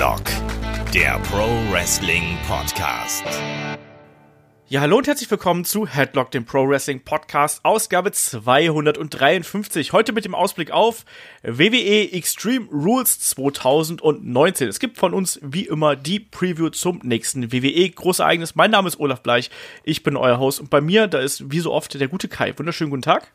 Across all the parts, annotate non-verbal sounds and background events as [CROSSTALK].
Headlock, der Pro Wrestling Podcast. Ja, hallo und herzlich willkommen zu Headlock, dem Pro Wrestling Podcast, Ausgabe 253. Heute mit dem Ausblick auf WWE Extreme Rules 2019. Es gibt von uns wie immer die Preview zum nächsten WWE Großereignis. Mein Name ist Olaf Bleich, ich bin euer Host und bei mir, da ist wie so oft der gute Kai. Wunderschönen guten Tag.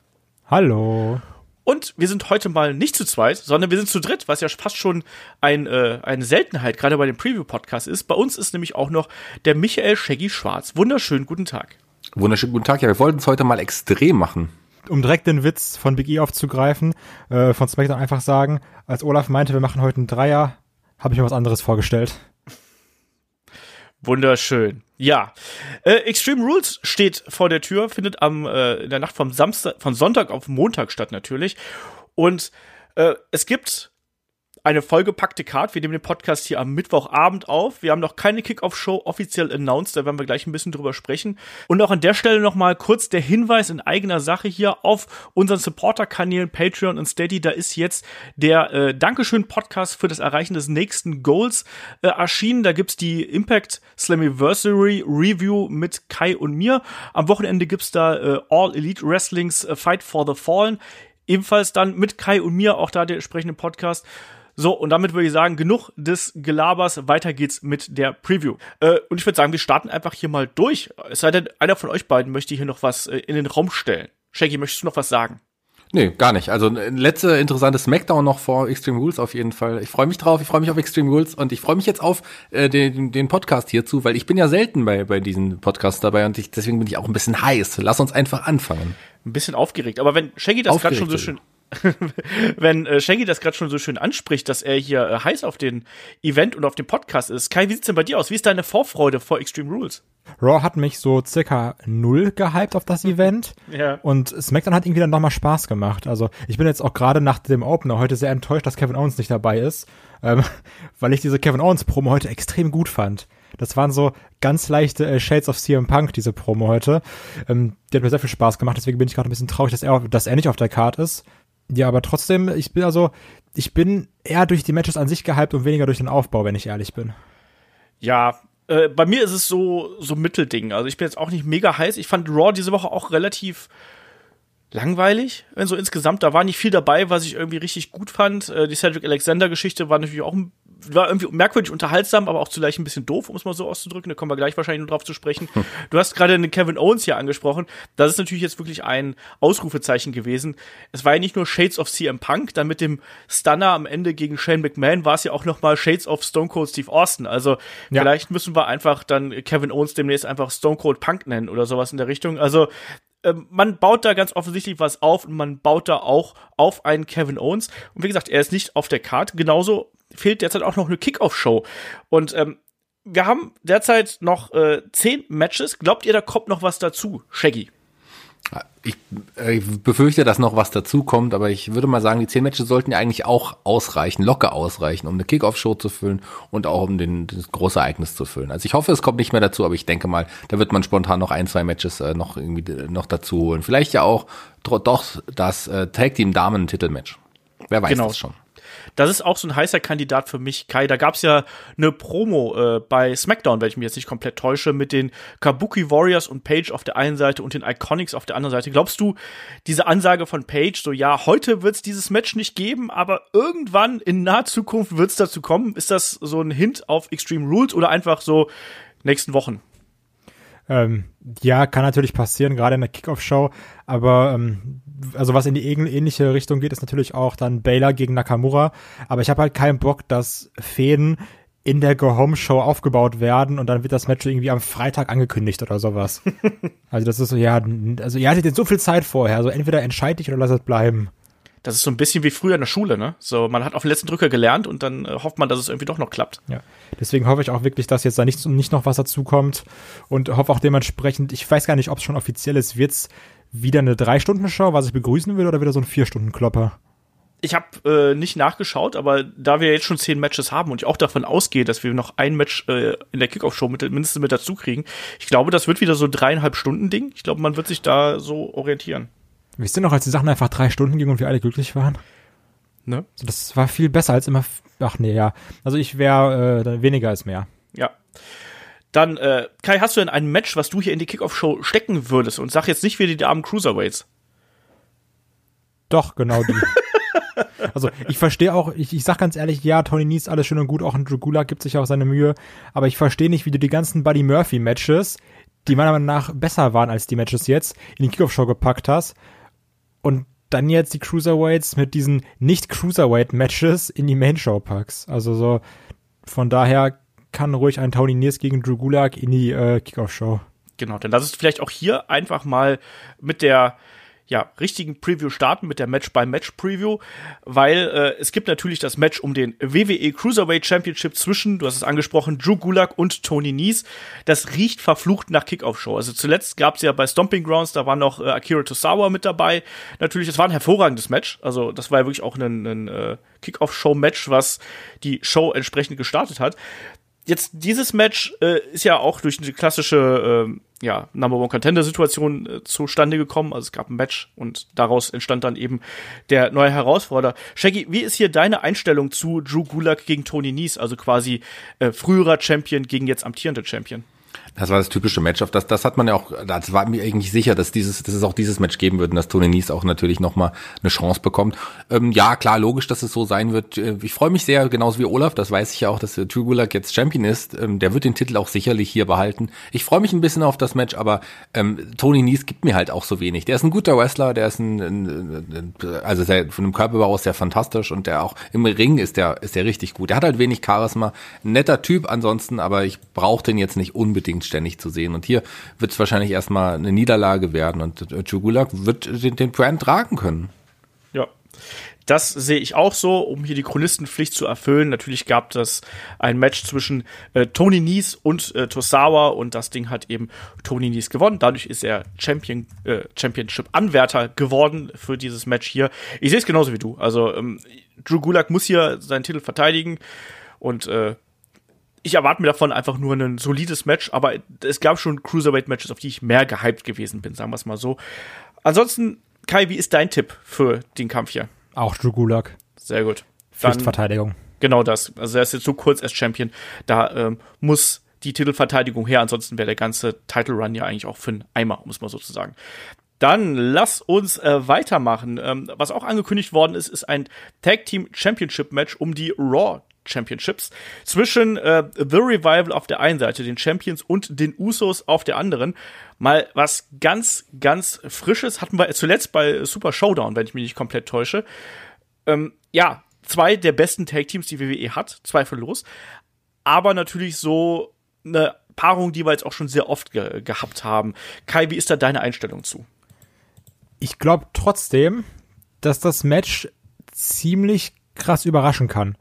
Hallo. Und wir sind heute mal nicht zu zweit, sondern wir sind zu dritt, was ja fast schon ein, äh, eine Seltenheit, gerade bei dem Preview-Podcast ist. Bei uns ist nämlich auch noch der Michael Shaggy Schwarz. Wunderschönen guten Tag. Wunderschönen guten Tag. Ja, wir wollten es heute mal extrem machen. Um direkt den Witz von Big E aufzugreifen, äh, von SmackDown einfach sagen, als Olaf meinte, wir machen heute einen Dreier, habe ich mir was anderes vorgestellt. Wunderschön. Ja. Äh, Extreme Rules steht vor der Tür, findet am äh, in der Nacht vom Samstag, von Sonntag auf Montag statt natürlich. Und äh, es gibt eine vollgepackte Card. Wir nehmen den Podcast hier am Mittwochabend auf. Wir haben noch keine Kickoff-Show offiziell announced, da werden wir gleich ein bisschen drüber sprechen. Und auch an der Stelle nochmal kurz der Hinweis in eigener Sache hier auf unseren Supporter-Kanälen Patreon und Steady. Da ist jetzt der äh, Dankeschön-Podcast für das Erreichen des nächsten Goals äh, erschienen. Da gibt's die Impact Slammiversary Review mit Kai und mir. Am Wochenende gibt's da äh, All Elite Wrestlings äh, Fight for the Fallen. Ebenfalls dann mit Kai und mir, auch da der entsprechende Podcast. So, und damit würde ich sagen, genug des Gelabers. Weiter geht's mit der Preview. Äh, und ich würde sagen, wir starten einfach hier mal durch. Es sei denn, einer von euch beiden möchte hier noch was äh, in den Raum stellen. Shaggy, möchtest du noch was sagen? Nee, gar nicht. Also letzte interessante Smackdown noch vor Extreme Rules auf jeden Fall. Ich freue mich drauf, ich freue mich auf Extreme Rules und ich freue mich jetzt auf äh, den, den Podcast hierzu, weil ich bin ja selten bei, bei diesen Podcasts dabei und ich, deswegen bin ich auch ein bisschen heiß. Lass uns einfach anfangen. Ein bisschen aufgeregt. Aber wenn Shaggy das gerade schon so schön [LAUGHS] wenn äh, Shaggy das gerade schon so schön anspricht, dass er hier äh, heiß auf den Event und auf den Podcast ist. Kai, wie sieht's denn bei dir aus? Wie ist deine Vorfreude vor Extreme Rules? Raw hat mich so circa null gehypt auf das Event. ja. Und SmackDown hat irgendwie dann nochmal Spaß gemacht. Also ich bin jetzt auch gerade nach dem Opener heute sehr enttäuscht, dass Kevin Owens nicht dabei ist, ähm, [LAUGHS] weil ich diese Kevin Owens Promo heute extrem gut fand. Das waren so ganz leichte äh, Shades of CM Punk, diese Promo heute. Ähm, die hat mir sehr viel Spaß gemacht, deswegen bin ich gerade ein bisschen traurig, dass er, dass er nicht auf der Card ist. Ja, aber trotzdem, ich bin also, ich bin eher durch die Matches an sich gehypt und weniger durch den Aufbau, wenn ich ehrlich bin. Ja, äh, bei mir ist es so, so Mittelding. Also ich bin jetzt auch nicht mega heiß. Ich fand Raw diese Woche auch relativ langweilig, wenn so insgesamt. Da war nicht viel dabei, was ich irgendwie richtig gut fand. Äh, die Cedric Alexander-Geschichte war natürlich auch ein war irgendwie merkwürdig unterhaltsam, aber auch zugleich ein bisschen doof, um es mal so auszudrücken. Da kommen wir gleich wahrscheinlich noch drauf zu sprechen. Hm. Du hast gerade den Kevin Owens hier angesprochen. Das ist natürlich jetzt wirklich ein Ausrufezeichen gewesen. Es war ja nicht nur Shades of CM Punk, dann mit dem Stunner am Ende gegen Shane McMahon war es ja auch noch mal Shades of Stone Cold Steve Austin. Also ja. vielleicht müssen wir einfach dann Kevin Owens demnächst einfach Stone Cold Punk nennen oder sowas in der Richtung. Also ähm, man baut da ganz offensichtlich was auf und man baut da auch auf einen Kevin Owens. Und wie gesagt, er ist nicht auf der Karte. Genauso fehlt derzeit auch noch eine Kickoff-Show. Und ähm, wir haben derzeit noch äh, zehn Matches. Glaubt ihr, da kommt noch was dazu, Shaggy? Ich, äh, ich befürchte, dass noch was dazu kommt, aber ich würde mal sagen, die zehn Matches sollten ja eigentlich auch ausreichen, locker ausreichen, um eine Kickoff-Show zu füllen und auch um den, das große Ereignis zu füllen. Also ich hoffe, es kommt nicht mehr dazu, aber ich denke mal, da wird man spontan noch ein, zwei Matches äh, noch irgendwie äh, noch dazu holen. Vielleicht ja auch doch das äh, Tag Team Damen Titelmatch. Wer weiß genau. das schon. Das ist auch so ein heißer Kandidat für mich, Kai. Da gab's ja eine Promo äh, bei SmackDown, wenn ich mich jetzt nicht komplett täusche, mit den Kabuki Warriors und Page auf der einen Seite und den Iconics auf der anderen Seite. Glaubst du, diese Ansage von Page, so ja, heute wird's dieses Match nicht geben, aber irgendwann in naher Zukunft wird's dazu kommen? Ist das so ein Hint auf Extreme Rules oder einfach so nächsten Wochen? Ähm, ja, kann natürlich passieren, gerade in der Kickoff-Show, aber ähm, also was in die ähnliche Richtung geht, ist natürlich auch dann Baylor gegen Nakamura. Aber ich habe halt keinen Bock, dass Fäden in der Go-Home-Show aufgebaut werden und dann wird das Match irgendwie am Freitag angekündigt oder sowas. [LAUGHS] also das ist so, ja, also ihr hattet jetzt so viel Zeit vorher, also entweder entscheid dich oder lass es bleiben. Das ist so ein bisschen wie früher in der Schule, ne? So, man hat auf den letzten Drücker gelernt und dann äh, hofft man, dass es irgendwie doch noch klappt. Ja. Deswegen hoffe ich auch wirklich, dass jetzt da nicht, nicht noch was dazu kommt und hoffe auch dementsprechend, ich weiß gar nicht, ob es schon offiziell ist, wird's wieder eine Drei-Stunden-Show, was ich begrüßen würde, oder wieder so ein Vier-Stunden-Klopper? Ich habe äh, nicht nachgeschaut, aber da wir jetzt schon zehn Matches haben und ich auch davon ausgehe, dass wir noch ein Match äh, in der Kickoff-Show mit, mindestens mit dazu kriegen, ich glaube, das wird wieder so dreieinhalb Stunden Ding. Ich glaube, man wird sich da so orientieren. Wisst ihr noch, als die Sachen einfach drei Stunden gingen und wir alle glücklich waren? Ne? Also das war viel besser als immer. Ach nee, ja. Also ich wäre äh, weniger als mehr. Ja. Dann, äh, Kai, hast du denn ein Match, was du hier in die Kickoff-Show stecken würdest? Und sag jetzt nicht wieder die armen Cruiserweights. Doch, genau die. [LAUGHS] also ich verstehe auch, ich, ich sag ganz ehrlich, ja, Tony Nies, alles schön und gut, auch ein Drew gibt sich auch seine Mühe, aber ich verstehe nicht, wie du die ganzen Buddy Murphy Matches, die meiner Meinung nach besser waren als die Matches jetzt, in die Kickoff-Show gepackt hast und dann jetzt die Cruiserweights mit diesen nicht-Cruiserweight-Matches in die Main-Show packst. Also so, von daher kann ruhig ein Tony Niers gegen Drew Gulak in die äh, Kickoff-Show. Genau, dann lass es vielleicht auch hier einfach mal mit der ja, richtigen Preview starten mit der Match-by-Match-Preview, weil äh, es gibt natürlich das Match um den WWE Cruiserweight Championship zwischen, du hast es angesprochen, Drew Gulak und Tony Nies. Das riecht verflucht nach Kickoff-Show. Also zuletzt gab es ja bei Stomping Grounds, da war noch äh, Akira Tosawa mit dabei. Natürlich, es war ein hervorragendes Match. Also das war ja wirklich auch ein, ein äh, Kickoff-Show-Match, was die Show entsprechend gestartet hat jetzt dieses Match äh, ist ja auch durch eine klassische äh, ja, Number One Contender Situation äh, zustande gekommen. Also es gab ein Match und daraus entstand dann eben der neue Herausforderer. Shaggy, wie ist hier deine Einstellung zu Drew Gulak gegen Tony Nies, also quasi äh, früherer Champion gegen jetzt amtierender Champion? Das war das typische Match, auf das, das hat man ja auch, das war mir eigentlich sicher, dass dieses, dass es auch dieses Match geben wird und dass Tony Nies auch natürlich nochmal eine Chance bekommt. Ähm, ja, klar, logisch, dass es so sein wird. Äh, ich freue mich sehr, genauso wie Olaf, das weiß ich ja auch, dass der Trugulak jetzt Champion ist. Ähm, der wird den Titel auch sicherlich hier behalten. Ich freue mich ein bisschen auf das Match, aber ähm, Tony Nies gibt mir halt auch so wenig. Der ist ein guter Wrestler, der ist ein, ein, ein also sehr, von dem Körperbau aus sehr fantastisch und der auch im Ring ist der, ist der richtig gut. Der hat halt wenig Charisma, netter Typ ansonsten, aber ich brauche den jetzt nicht unbedingt ständig zu sehen. Und hier wird es wahrscheinlich erstmal eine Niederlage werden und Chugulak wird den, den Brand tragen können. Ja. Das sehe ich auch so, um hier die Chronistenpflicht zu erfüllen. Natürlich gab es ein Match zwischen äh, Tony Nies und äh, Tosawa und das Ding hat eben Tony Nies gewonnen. Dadurch ist er Champion, äh, Championship-Anwärter geworden für dieses Match hier. Ich sehe es genauso wie du. Also ähm, Drew Gulak muss hier seinen Titel verteidigen und äh, ich erwarte mir davon einfach nur ein solides Match, aber es gab schon Cruiserweight-Matches, auf die ich mehr gehypt gewesen bin, sagen wir es mal so. Ansonsten, Kai, wie ist dein Tipp für den Kampf hier? Auch Drew Gulak. Sehr gut. Pflichtverteidigung. Genau das. Also er ist jetzt so kurz als Champion. Da ähm, muss die Titelverteidigung her, ansonsten wäre der ganze Title Run ja eigentlich auch für einen Eimer, muss man sozusagen. Dann lass uns äh, weitermachen. Ähm, was auch angekündigt worden ist, ist ein Tag Team Championship Match um die Raw Championships zwischen äh, The Revival auf der einen Seite, den Champions und den Usos auf der anderen. Mal was ganz, ganz Frisches hatten wir zuletzt bei Super Showdown, wenn ich mich nicht komplett täusche. Ähm, ja, zwei der besten Tag Teams, die WWE hat, zweifellos. Aber natürlich so eine Paarung, die wir jetzt auch schon sehr oft ge gehabt haben. Kai, wie ist da deine Einstellung zu? Ich glaube trotzdem, dass das Match ziemlich krass überraschen kann.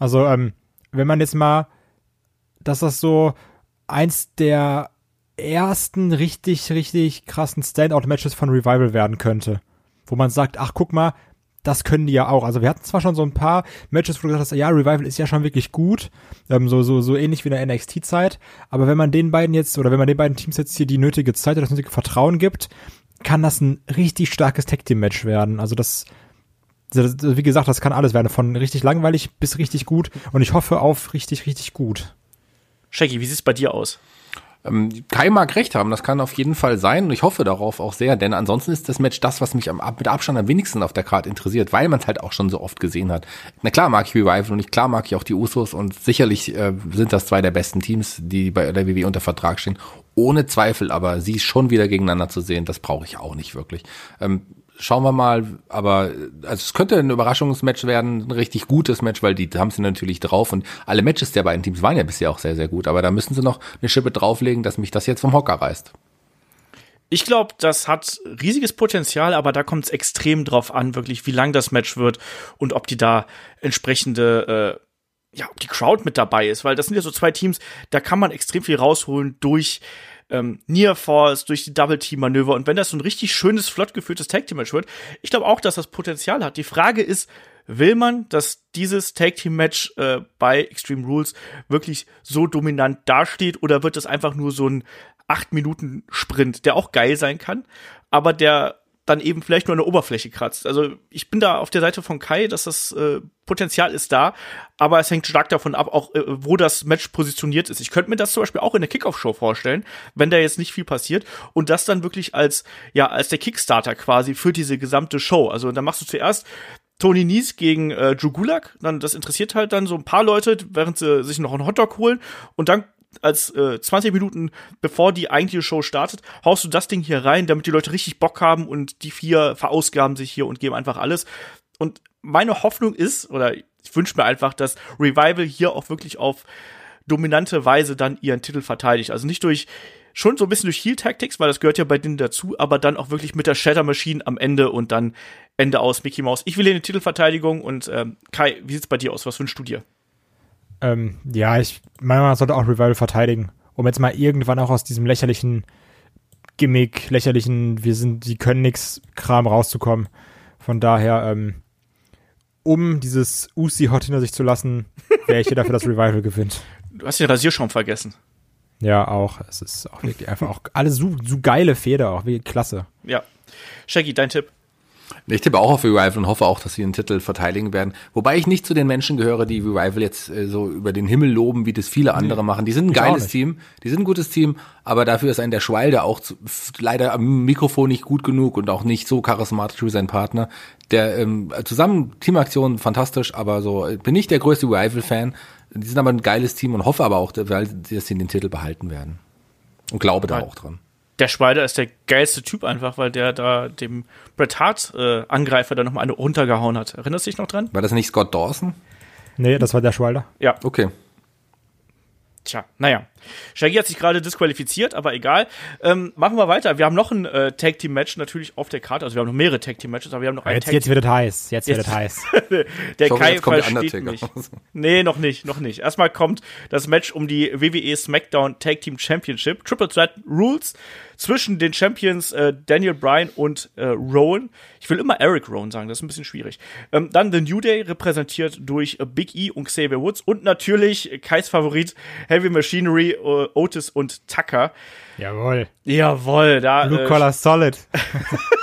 Also, ähm, wenn man jetzt mal, dass das so eins der ersten richtig, richtig krassen Standout-Matches von Revival werden könnte. Wo man sagt, ach, guck mal, das können die ja auch. Also wir hatten zwar schon so ein paar Matches, wo du gesagt hast, ja, Revival ist ja schon wirklich gut, ähm, so, so, so ähnlich wie in der NXT-Zeit, aber wenn man den beiden jetzt, oder wenn man den beiden Teams jetzt hier die nötige Zeit oder das nötige Vertrauen gibt, kann das ein richtig starkes Tag-Team-Match werden. Also das, wie gesagt, das kann alles werden, von richtig langweilig bis richtig gut. Und ich hoffe auf richtig, richtig gut. Shaggy, wie sieht's bei dir aus? Ähm, Kai mag recht haben, das kann auf jeden Fall sein und ich hoffe darauf auch sehr, denn ansonsten ist das Match das, was mich am, mit Abstand am wenigsten auf der Karte interessiert, weil man es halt auch schon so oft gesehen hat. Na klar mag ich Revival und ich, klar mag ich auch die Usos und sicherlich äh, sind das zwei der besten Teams, die bei der WWE unter Vertrag stehen. Ohne Zweifel, aber sie schon wieder gegeneinander zu sehen, das brauche ich auch nicht wirklich. Ähm, schauen wir mal, aber also es könnte ein Überraschungsmatch werden, ein richtig gutes Match, weil die haben sie natürlich drauf und alle Matches der beiden Teams waren ja bisher auch sehr, sehr gut, aber da müssen sie noch eine Schippe drauflegen, dass mich das jetzt vom Hocker reißt. Ich glaube, das hat riesiges Potenzial, aber da kommt es extrem drauf an, wirklich, wie lang das Match wird und ob die da entsprechende, äh, ja, ob die Crowd mit dabei ist, weil das sind ja so zwei Teams, da kann man extrem viel rausholen durch ähm, Near Force, durch die Double Team Manöver. Und wenn das so ein richtig schönes, flott geführtes Tag Team Match wird, ich glaube auch, dass das Potenzial hat. Die Frage ist, will man, dass dieses Tag Team Match äh, bei Extreme Rules wirklich so dominant dasteht? Oder wird das einfach nur so ein 8 Minuten Sprint, der auch geil sein kann, aber der dann eben vielleicht nur der Oberfläche kratzt. Also ich bin da auf der Seite von Kai, dass das äh, Potenzial ist da, aber es hängt stark davon ab, auch äh, wo das Match positioniert ist. Ich könnte mir das zum Beispiel auch in der Kickoff-Show vorstellen, wenn da jetzt nicht viel passiert und das dann wirklich als ja als der Kickstarter quasi für diese gesamte Show. Also dann machst du zuerst Tony Nies gegen äh, Drew Gulak, dann das interessiert halt dann so ein paar Leute, während sie sich noch einen Hotdog holen und dann als äh, 20 Minuten bevor die eigentliche Show startet, haust du das Ding hier rein, damit die Leute richtig Bock haben und die vier verausgaben sich hier und geben einfach alles. Und meine Hoffnung ist, oder ich wünsche mir einfach, dass Revival hier auch wirklich auf dominante Weise dann ihren Titel verteidigt. Also nicht durch schon so ein bisschen durch Heal Tactics, weil das gehört ja bei denen dazu, aber dann auch wirklich mit der Shatter Machine am Ende und dann Ende aus Mickey Mouse. Ich will hier eine Titelverteidigung und ähm, Kai, wie sieht's bei dir aus? Was wünschst du dir? Ähm, ja, ich meine, man sollte auch Revival verteidigen, um jetzt mal irgendwann auch aus diesem lächerlichen Gimmick, lächerlichen, wir sind, die können nix Kram rauszukommen. Von daher, ähm, um dieses Usi Hot hinter sich zu lassen, wäre ich hier dafür, dass Revival gewinnt. Du hast den Rasierschaum vergessen. Ja, auch. Es ist auch wirklich einfach auch alles so, so geile Feder, auch wie klasse. Ja. Shaggy, dein Tipp? Ich tippe auch auf Revival und hoffe auch, dass sie den Titel verteidigen werden. Wobei ich nicht zu den Menschen gehöre, die Revival jetzt äh, so über den Himmel loben, wie das viele andere machen. Die sind ein geiles. Team, die sind ein gutes Team, aber dafür ist ein der Schwalde auch zu, leider am Mikrofon nicht gut genug und auch nicht so charismatisch wie sein Partner. Der ähm, zusammen Teamaktion fantastisch, aber so äh, bin ich der größte Revival-Fan. Die sind aber ein geiles Team und hoffe aber auch, dass sie den Titel behalten werden. Und glaube da auch dran. Der Schweider ist der geilste Typ einfach, weil der da dem Bret Hart äh, Angreifer da nochmal eine runtergehauen hat. Erinnerst du dich noch dran? War das nicht Scott Dawson? Nee, das war der Schwalder. Ja. Okay. Tja, naja. Shaggy hat sich gerade disqualifiziert, aber egal. Ähm, machen wir weiter. Wir haben noch ein äh, Tag Team Match natürlich auf der Karte. Also wir haben noch mehrere Tag Team Matches, aber wir haben noch ein Jetzt, Tag jetzt wird es heiß. Jetzt, wird es heiß. [LAUGHS] Der Ich hoffe, Kai jetzt kommt der versteht mich. Nee, noch nicht, noch nicht. Erstmal kommt das Match um die WWE SmackDown Tag Team Championship. Triple Threat Rules zwischen den Champions äh, Daniel Bryan und äh, Rowan. Ich will immer Eric Rowan sagen, das ist ein bisschen schwierig. Ähm, dann The New Day, repräsentiert durch äh, Big E und Xavier Woods. Und natürlich äh, Kais Favorit Heavy Machinery, äh, Otis und Tucker. Jawohl. Jawohl, da. Blue äh, Collar Solid. [LAUGHS]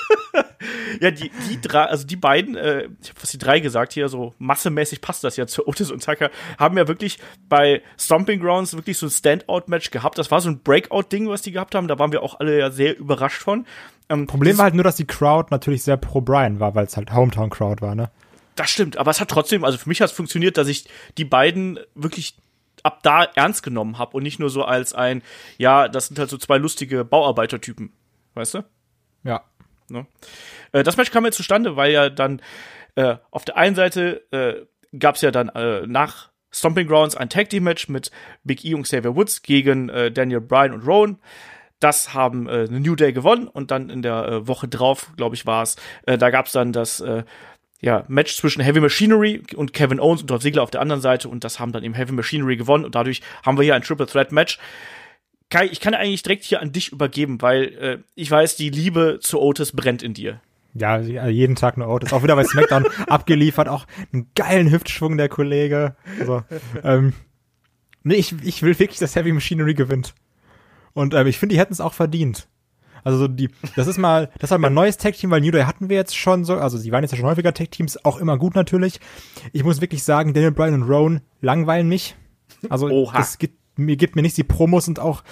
Ja, die, die drei, also die beiden, äh, ich habe fast die drei gesagt hier, so massemäßig passt das ja zu Otis und Tucker, haben ja wirklich bei Stomping Grounds wirklich so ein Standout-Match gehabt. Das war so ein Breakout-Ding, was die gehabt haben. Da waren wir auch alle ja sehr überrascht von. Ähm, Problem war halt nur, dass die Crowd natürlich sehr pro Brian war, weil es halt Hometown-Crowd war, ne? Das stimmt, aber es hat trotzdem, also für mich hat es funktioniert, dass ich die beiden wirklich ab da ernst genommen habe und nicht nur so als ein, ja, das sind halt so zwei lustige Bauarbeitertypen, weißt du? Ja. Ne? Äh, das Match kam ja zustande, weil ja dann äh, auf der einen Seite äh, gab es ja dann äh, nach Stomping Grounds ein Tag Team Match mit Big E und Xavier Woods gegen äh, Daniel Bryan und Rowan. Das haben äh, The New Day gewonnen und dann in der Woche drauf, glaube ich, war es, da gab es dann das ja, Match zwischen Heavy Machinery und Kevin Owens und Dolph Ziggler auf der anderen Seite und das haben dann eben Heavy Machinery gewonnen und dadurch haben wir hier ein Triple Threat Match. Kai, ich kann eigentlich direkt hier an dich übergeben, weil äh, ich weiß, die Liebe zu Otis brennt in dir. Ja, jeden Tag nur Otis. Auch wieder bei SmackDown [LAUGHS] abgeliefert. Auch einen geilen Hüftschwung, der Kollege. Also, ähm, nee, ich, ich will wirklich, dass Heavy Machinery gewinnt. Und ähm, ich finde, die hätten es auch verdient. Also so die, das ist mal, das ist halt mal ein neues Tag-Team, weil New Day hatten wir jetzt schon so, also sie waren jetzt ja schon häufiger Tag-Teams, auch immer gut natürlich. Ich muss wirklich sagen, Daniel Bryan und Rowan langweilen mich. Also [LAUGHS] Oha. das gibt mir, gibt mir nicht die Promos und auch,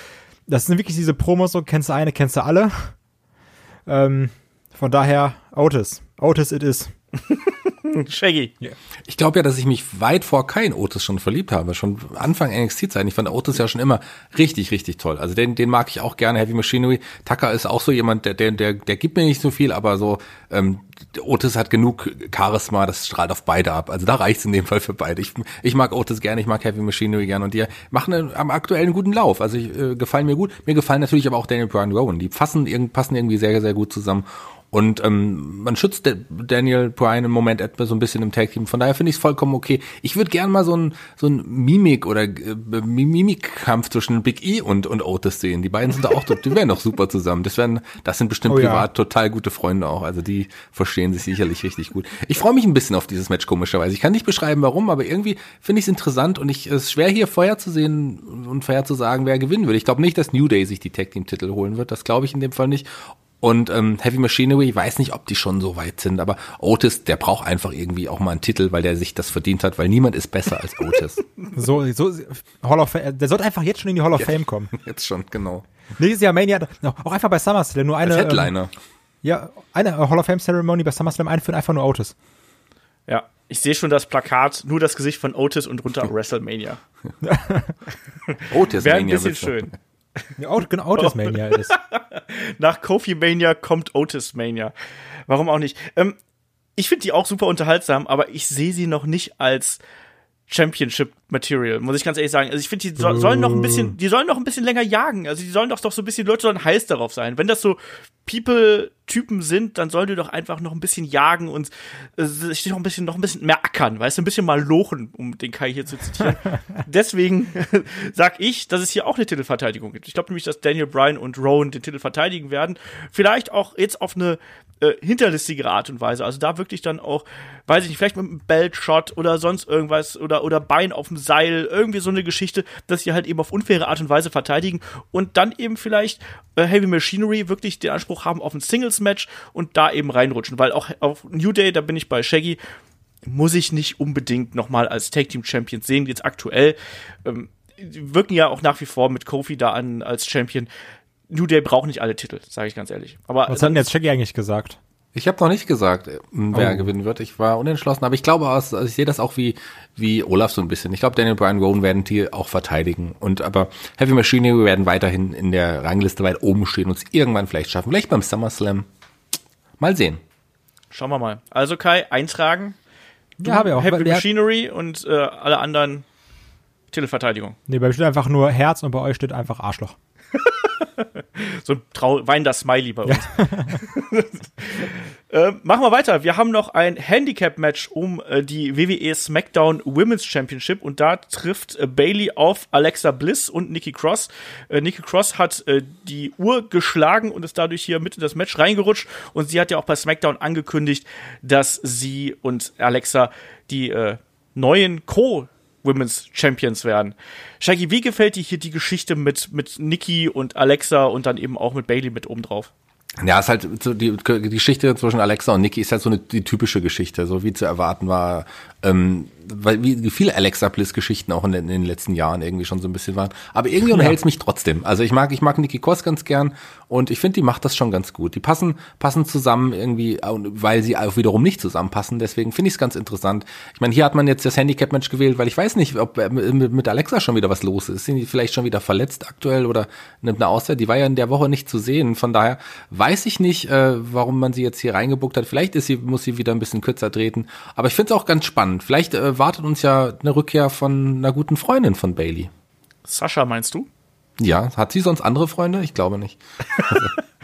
das sind wirklich diese Promos, so kennst du eine, kennst du alle. Ähm, von daher, Otis. Otis it is. [LAUGHS] Shaggy. Ich glaube ja, dass ich mich weit vor kein Otis schon verliebt habe. Schon Anfang NXT-Zeiten. Ich fand Otis ja schon immer richtig, richtig toll. Also den, den mag ich auch gerne. Heavy Machinery. Tucker ist auch so jemand, der, der, der, der gibt mir nicht so viel, aber so, ähm, Otis hat genug Charisma, das strahlt auf beide ab. Also da reicht's in dem Fall für beide. Ich, ich mag Otis gerne, ich mag Heavy Machinery gerne und die machen einen, am aktuellen guten Lauf. Also ich, äh, gefallen mir gut. Mir gefallen natürlich aber auch Daniel Bryan Rowan. Die passen, passen irgendwie sehr, sehr gut zusammen. Und ähm, man schützt Daniel Bryan im Moment etwa so ein bisschen im Tag Team. Von daher finde ich es vollkommen okay. Ich würde gern mal so ein so ein Mimik oder äh, Mi- Mimikkampf zwischen Big E und und Otis sehen. Die beiden sind da auch, die wären doch super zusammen. Das wären, das sind bestimmt Oh ja. privat total gute Freunde auch. Also die verstehen sich sicherlich richtig gut. Ich freue mich ein bisschen auf dieses Match komischerweise. Ich kann nicht beschreiben, warum, aber irgendwie finde ich es interessant und ich es ist schwer hier vorher zu sehen und vorher zu sagen, wer gewinnen würde. Ich glaube nicht, dass New Day sich die Tag Team Titel holen wird. Das glaube ich in dem Fall nicht. Und ähm, Heavy Machinery, ich weiß nicht, ob die schon so weit sind, aber Otis, der braucht einfach irgendwie auch mal einen Titel, weil der sich das verdient hat, weil niemand ist besser als Otis. [LAUGHS] So, so Hall of Fame, der sollte einfach jetzt schon in die Hall of Fame kommen. Jetzt schon, genau. Nächstes Jahr Mania, auch einfach bei SummerSlam nur eine. Als Headliner. Ähm, ja, eine Hall of Fame Ceremony bei SummerSlam einführen, einfach nur Otis. Ja, ich sehe schon das Plakat, nur das Gesicht von Otis und runter [LAUGHS] WrestleMania. Otis Wäre ein bisschen schön. Ja, genau, Otis [LAUGHS] Mania ist. [LAUGHS] Nach Kofi Mania kommt Otis Mania. Warum auch nicht? Ähm, ich finde die auch super unterhaltsam, aber ich sehe sie noch nicht als Championship Material, muss ich ganz ehrlich sagen. Also ich finde, die so, sollen noch ein bisschen, die sollen noch ein bisschen länger jagen. Also die sollen doch doch so ein bisschen, Leute sollen heiß darauf sein. Wenn das so People-Typen sind, dann sollen die doch einfach noch ein bisschen jagen und äh, sich noch ein bisschen, noch ein bisschen mehr ackern, weißt du, ein bisschen mal lochen, um den Kai hier zu zitieren. [LAUGHS] Deswegen [LAUGHS] sag ich, dass es hier auch eine Titelverteidigung gibt. Ich glaube nämlich, dass Daniel Bryan und Rowan den Titel verteidigen werden. Vielleicht auch jetzt auf eine äh, hinterlistigere Art und Weise. Also da wirklich dann auch, weiß ich nicht, vielleicht mit einem Belt-Shot oder sonst irgendwas oder, oder Bein auf dem Seil, irgendwie so eine Geschichte, dass sie halt eben auf unfaire Art und Weise verteidigen und dann eben vielleicht äh, Heavy Machinery wirklich den Anspruch haben auf ein Singles-Match und da eben reinrutschen, weil auch auf New Day, da bin ich bei Shaggy, muss ich nicht unbedingt nochmal als Tag Team Champions sehen, jetzt aktuell. Ähm, wirken ja auch nach wie vor mit Kofi da an als Champion. New Day braucht nicht alle Titel, sage ich ganz ehrlich. Aber Was hat denn jetzt Shaggy eigentlich gesagt? Ich habe noch nicht gesagt, äh, wer Oh. gewinnen wird. Ich war unentschlossen, aber ich glaube, aus- also ich sehe das auch wie wie Olaf so ein bisschen. Ich glaube, Daniel Bryan Rowan werden die auch verteidigen und aber Heavy Machinery werden weiterhin in der Rangliste weit oben stehen und es irgendwann vielleicht schaffen. Vielleicht beim SummerSlam. Mal sehen. schauen wir mal. Also Kai, eintragen. Ja, habe ich auch. Heavy Machinery und äh, alle anderen Titelverteidigung. Nee, bei mir steht einfach nur Herz und bei euch steht einfach Arschloch. [LAUGHS] [LAUGHS] So ein trau weinender Smiley bei uns. [LAUGHS] äh, machen wir weiter. Wir haben noch ein Handicap-Match um äh, die WWE SmackDown Women's Championship und da trifft äh, Bailey auf Alexa Bliss und Nikki Cross. Äh, Nikki Cross hat äh, die Uhr geschlagen und ist dadurch hier mit in das Match reingerutscht und sie hat ja auch bei SmackDown angekündigt, dass sie und Alexa die äh, neuen Co- Women's Champions werden. Shaggy, wie gefällt dir hier die Geschichte mit, mit Nikki und Alexa und dann eben auch mit Bailey mit oben drauf? Ja, ist halt so die, die Geschichte zwischen Alexa und Nikki ist halt so eine die typische Geschichte, so wie zu erwarten war, ähm, weil wie, viele Alexa Bliss Geschichten auch in den, in den letzten Jahren irgendwie schon so ein bisschen waren. Aber irgendwie unterhält es mich trotzdem. Also ich mag ich mag Nikki Cross ganz gern und ich finde, die macht das schon ganz gut. Die passen passen zusammen irgendwie, äh, weil sie auch wiederum nicht zusammenpassen. Deswegen finde ich es ganz interessant. Ich meine, hier hat man jetzt das Handicap Match gewählt, weil ich weiß nicht, ob äh, mit Alexa schon wieder was los ist. Sind die vielleicht schon wieder verletzt aktuell oder nimmt eine Auszeit? Die war ja in der Woche nicht zu sehen. Von daher weiß ich nicht, äh, warum man sie jetzt hier reingebuckt hat. Vielleicht ist sie, muss sie wieder ein bisschen kürzer treten. Aber ich finde es auch ganz spannend. Vielleicht äh, wartet uns ja eine Rückkehr von einer guten Freundin von Bailey. Sascha, meinst du? Ja, hat sie sonst andere Freunde? Ich glaube nicht. [LAUGHS]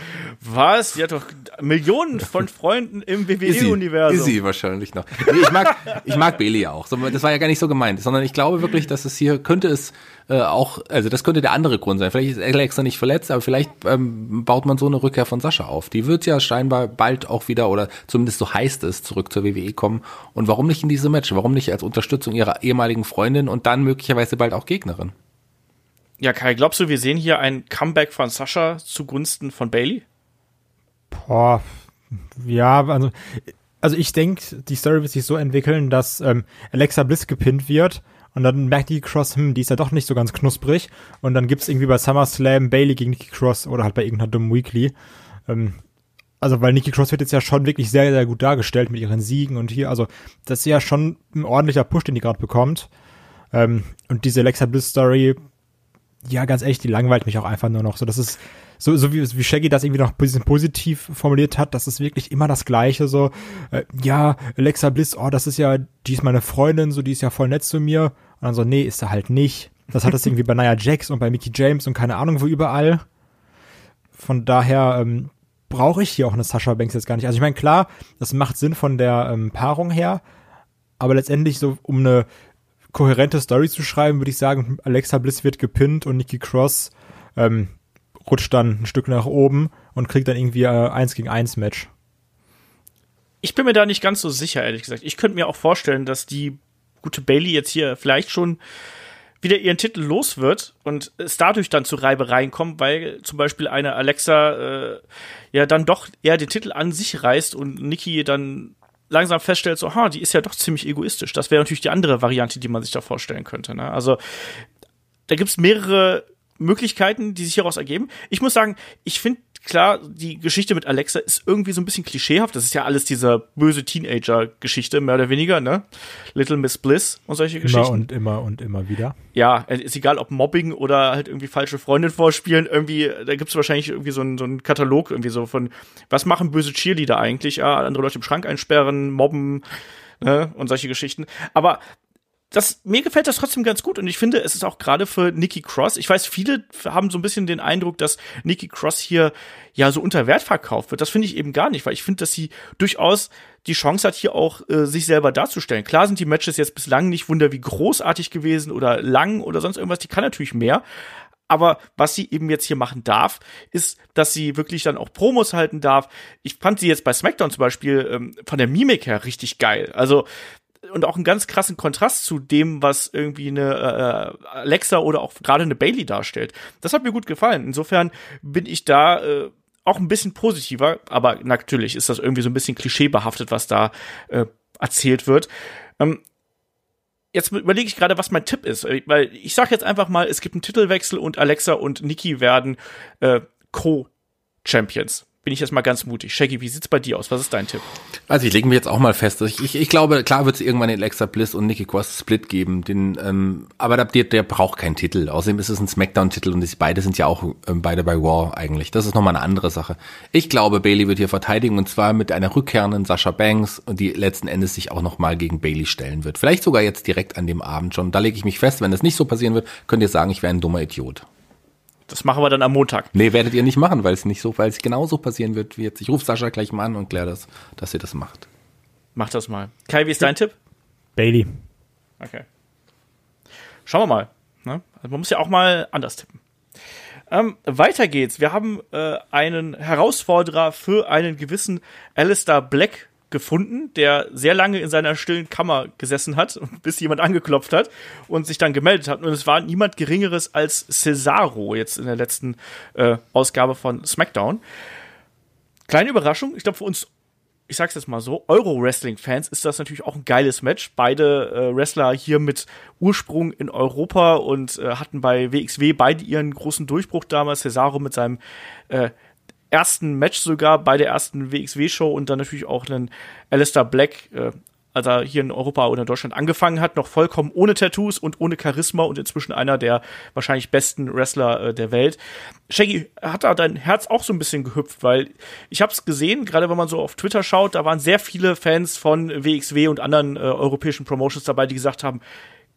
Was? Die hat doch Millionen von Freunden im WWE-Universum. ist sie wahrscheinlich noch. Nee, ich mag, ich mag Bailey ja auch. Das war ja gar nicht so gemeint, sondern ich glaube wirklich, dass es hier könnte es äh, auch, also das könnte der andere Grund sein. Vielleicht ist Alexa nicht verletzt, aber vielleicht ähm, baut man so eine Rückkehr von Sascha auf. Die wird ja scheinbar bald auch wieder oder zumindest so heißt es zurück zur WWE kommen. Und warum nicht in diese Match? Warum nicht als Unterstützung ihrer ehemaligen Freundin und dann möglicherweise bald auch Gegnerin? Ja, Kai, glaubst du, wir sehen hier ein Comeback von Sascha zugunsten von Bailey? Boah, ja, also, also ich denke, die Story wird sich so entwickeln, dass ähm, Alexa Bliss gepinnt wird und dann merkt die Cross, hm, die ist ja doch nicht so ganz knusprig und dann gibt's irgendwie bei SummerSlam Bailey gegen Nikki Cross oder halt bei irgendeiner dummen Weekly. Ähm, also weil Nikki Cross wird jetzt ja schon wirklich sehr, sehr gut dargestellt mit ihren Siegen und hier, also das ist ja schon ein ordentlicher Push, den die gerade bekommt. Ähm, und diese Alexa Bliss Story, ja, ganz ehrlich, die langweilt mich auch einfach nur noch. So, das ist so, so wie, wie Shaggy das irgendwie noch ein bisschen positiv formuliert hat, das ist wirklich immer das Gleiche. So, äh, ja, Alexa Bliss, oh, das ist ja, die ist meine Freundin, so, die ist ja voll nett zu mir. Und dann so, nee, ist er halt nicht. Das hat das [LAUGHS] irgendwie bei Nia Jax und bei Mickey James und keine Ahnung wo überall. Von daher ähm, brauche ich hier auch eine Sasha Banks jetzt gar nicht. Also ich meine, klar, das macht Sinn von der ähm, Paarung her, aber letztendlich so, um eine kohärente Story zu schreiben, würde ich sagen, Alexa Bliss wird gepinnt und Nikki Cross ähm, rutscht dann ein Stück nach oben und kriegt dann irgendwie äh, eins gegen eins Match. Ich bin mir da nicht ganz so sicher, ehrlich gesagt. Ich könnte mir auch vorstellen, dass die gute Bailey jetzt hier vielleicht schon wieder ihren Titel los wird und es dadurch dann zu Reibereien kommt, weil zum Beispiel eine Alexa äh, ja dann doch eher den Titel an sich reißt und Nikki dann langsam feststellt, so, ha, die ist ja doch ziemlich egoistisch. Das wäre natürlich die andere Variante, die man sich da vorstellen könnte. Ne? Also da gibt's mehrere Möglichkeiten, die sich hieraus ergeben. Ich muss sagen, ich finde klar, die Geschichte mit Alexa ist irgendwie so ein bisschen klischeehaft. Das ist ja alles diese böse Teenager-Geschichte, mehr oder weniger, ne? Little Miss Bliss und solche immer Geschichten. Immer und immer und immer wieder. Ja, ist egal, ob Mobbing oder halt irgendwie falsche Freundin vorspielen. Irgendwie, da gibt's wahrscheinlich irgendwie so einen, so einen Katalog irgendwie so von, was machen böse Cheerleader eigentlich? Ja, andere Leute im Schrank einsperren, mobben, ne? Und solche Geschichten. Aber das, mir gefällt das trotzdem ganz gut und ich finde, es ist auch gerade für Nikki Cross. Ich weiß, viele haben so ein bisschen den Eindruck, dass Nikki Cross hier ja so unter Wert verkauft wird. Das finde ich eben gar nicht, weil ich finde, dass sie durchaus die Chance hat, hier auch äh, sich selber darzustellen. Klar sind die Matches jetzt bislang nicht wunder wie großartig gewesen oder lang oder sonst irgendwas. Die kann natürlich mehr. Aber was sie eben jetzt hier machen darf, ist, dass sie wirklich dann auch Promos halten darf. Ich fand sie jetzt bei SmackDown zum Beispiel ähm, von der Mimik her richtig geil. Also und auch einen ganz krassen Kontrast zu dem, was irgendwie eine äh, Alexa oder auch gerade eine Bailey darstellt. Das hat mir gut gefallen. Insofern bin ich da äh, auch ein bisschen positiver, aber natürlich ist das irgendwie so ein bisschen klischeebehaftet, was da äh, erzählt wird. Ähm, jetzt überlege ich gerade, was mein Tipp ist, weil ich sage jetzt einfach mal, es gibt einen Titelwechsel und Alexa und Nikki werden äh, Co-Champions bin ich jetzt mal ganz mutig. Shaggy, wie sieht's bei dir aus? Was ist dein Tipp? Also ich lege mir jetzt auch mal fest. Ich, ich, ich glaube, klar wird es irgendwann den Alexa Bliss und Nikki Cross Split geben. Den, ähm, aber der, der braucht keinen Titel. Außerdem ist es ein Smackdown-Titel und die, beide sind ja auch ähm, beide bei War eigentlich. Das ist nochmal eine andere Sache. Ich glaube, Bailey wird hier verteidigen und zwar mit einer rückkehrenden Sascha Banks und die letzten Endes sich auch nochmal gegen Bailey stellen wird. Vielleicht sogar jetzt direkt an dem Abend schon. Da lege ich mich fest. Wenn das nicht so passieren wird, könnt ihr sagen, ich wäre ein dummer Idiot. Das machen wir dann am Montag. Nee, werdet ihr nicht machen, weil es nicht so, weil es genauso passieren wird wie jetzt. Ich rufe Sascha gleich mal an und kläre das, dass ihr das macht. Mach das mal. Kai, wie ist dein Tipp? Bailey. Okay. Schauen wir mal. Ne? Also man muss ja auch mal anders tippen. Ähm, weiter geht's. Wir haben äh, einen Herausforderer für einen gewissen Alistair Black gefunden, der sehr lange in seiner stillen Kammer gesessen hat, [LAUGHS] bis jemand angeklopft hat und sich dann gemeldet hat. Und es war niemand Geringeres als Cesaro jetzt in der letzten äh, Ausgabe von SmackDown. Kleine Überraschung, ich glaube für uns, ich sag's jetzt mal so, Euro-Wrestling-Fans ist das natürlich auch ein geiles Match. Beide äh, Wrestler hier mit Ursprung in Europa und äh, hatten bei WXW beide ihren großen Durchbruch damals. Cesaro mit seinem äh, ersten Match sogar bei der ersten WXW-Show und dann natürlich auch einen Alistair Black, äh, als er hier in Europa oder in Deutschland angefangen hat, noch vollkommen ohne Tattoos und ohne Charisma und inzwischen einer der wahrscheinlich besten Wrestler äh, der Welt. Shaggy, hat da dein Herz auch so ein bisschen gehüpft, weil ich habe es gesehen, gerade wenn man so auf Twitter schaut, da waren sehr viele Fans von WXW und anderen äh, europäischen Promotions dabei, die gesagt haben,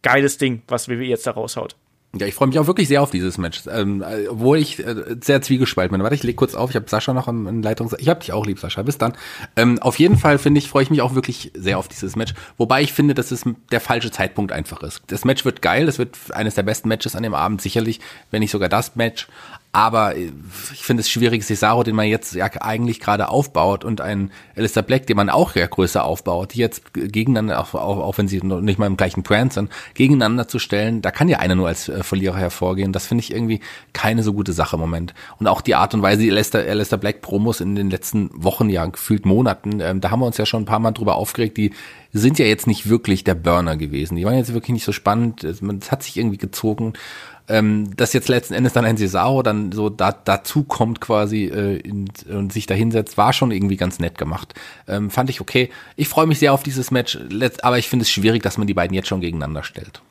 geiles Ding, was WWE jetzt da raushaut. Ja, ich freue mich auch wirklich sehr auf dieses Match, ähm, obwohl ich äh, sehr zwiegespalten bin. Warte, ich leg kurz auf, ich habe Sascha noch in, in Leitung. Ich habe dich auch lieb, Sascha. Bis dann. Ähm, auf jeden Fall finde ich, freue ich mich auch wirklich sehr auf dieses Match. Wobei ich finde, dass es der falsche Zeitpunkt einfach ist. Das Match wird geil, das wird eines der besten Matches an dem Abend, sicherlich, wenn nicht sogar das Match. Aber ich finde es schwierig, Cesaro, den man jetzt ja eigentlich gerade aufbaut und einen Alistair Black, den man auch ja größer aufbaut, die jetzt gegeneinander, auch, auch, auch wenn sie nicht mal im gleichen Brand sind, gegeneinander zu stellen, da kann ja einer nur als äh, Verlierer hervorgehen. Das finde ich irgendwie keine so gute Sache im Moment. Und auch die Art und Weise, die Alistair, Alistair Black Promos in den letzten Wochen, ja gefühlt Monaten, ähm, da haben wir uns ja schon ein paar Mal drüber aufgeregt, die sind ja jetzt nicht wirklich der Burner gewesen. Die waren jetzt wirklich nicht so spannend. Es hat sich irgendwie gezogen ähm, dass jetzt letzten Endes dann ein Cesaro dann so da, dazu kommt quasi äh, in, und sich da hinsetzt, war schon irgendwie ganz nett gemacht. Ähm, fand ich okay. Ich freue mich sehr auf dieses Match, aber ich finde es schwierig, dass man die beiden jetzt schon gegeneinander stellt.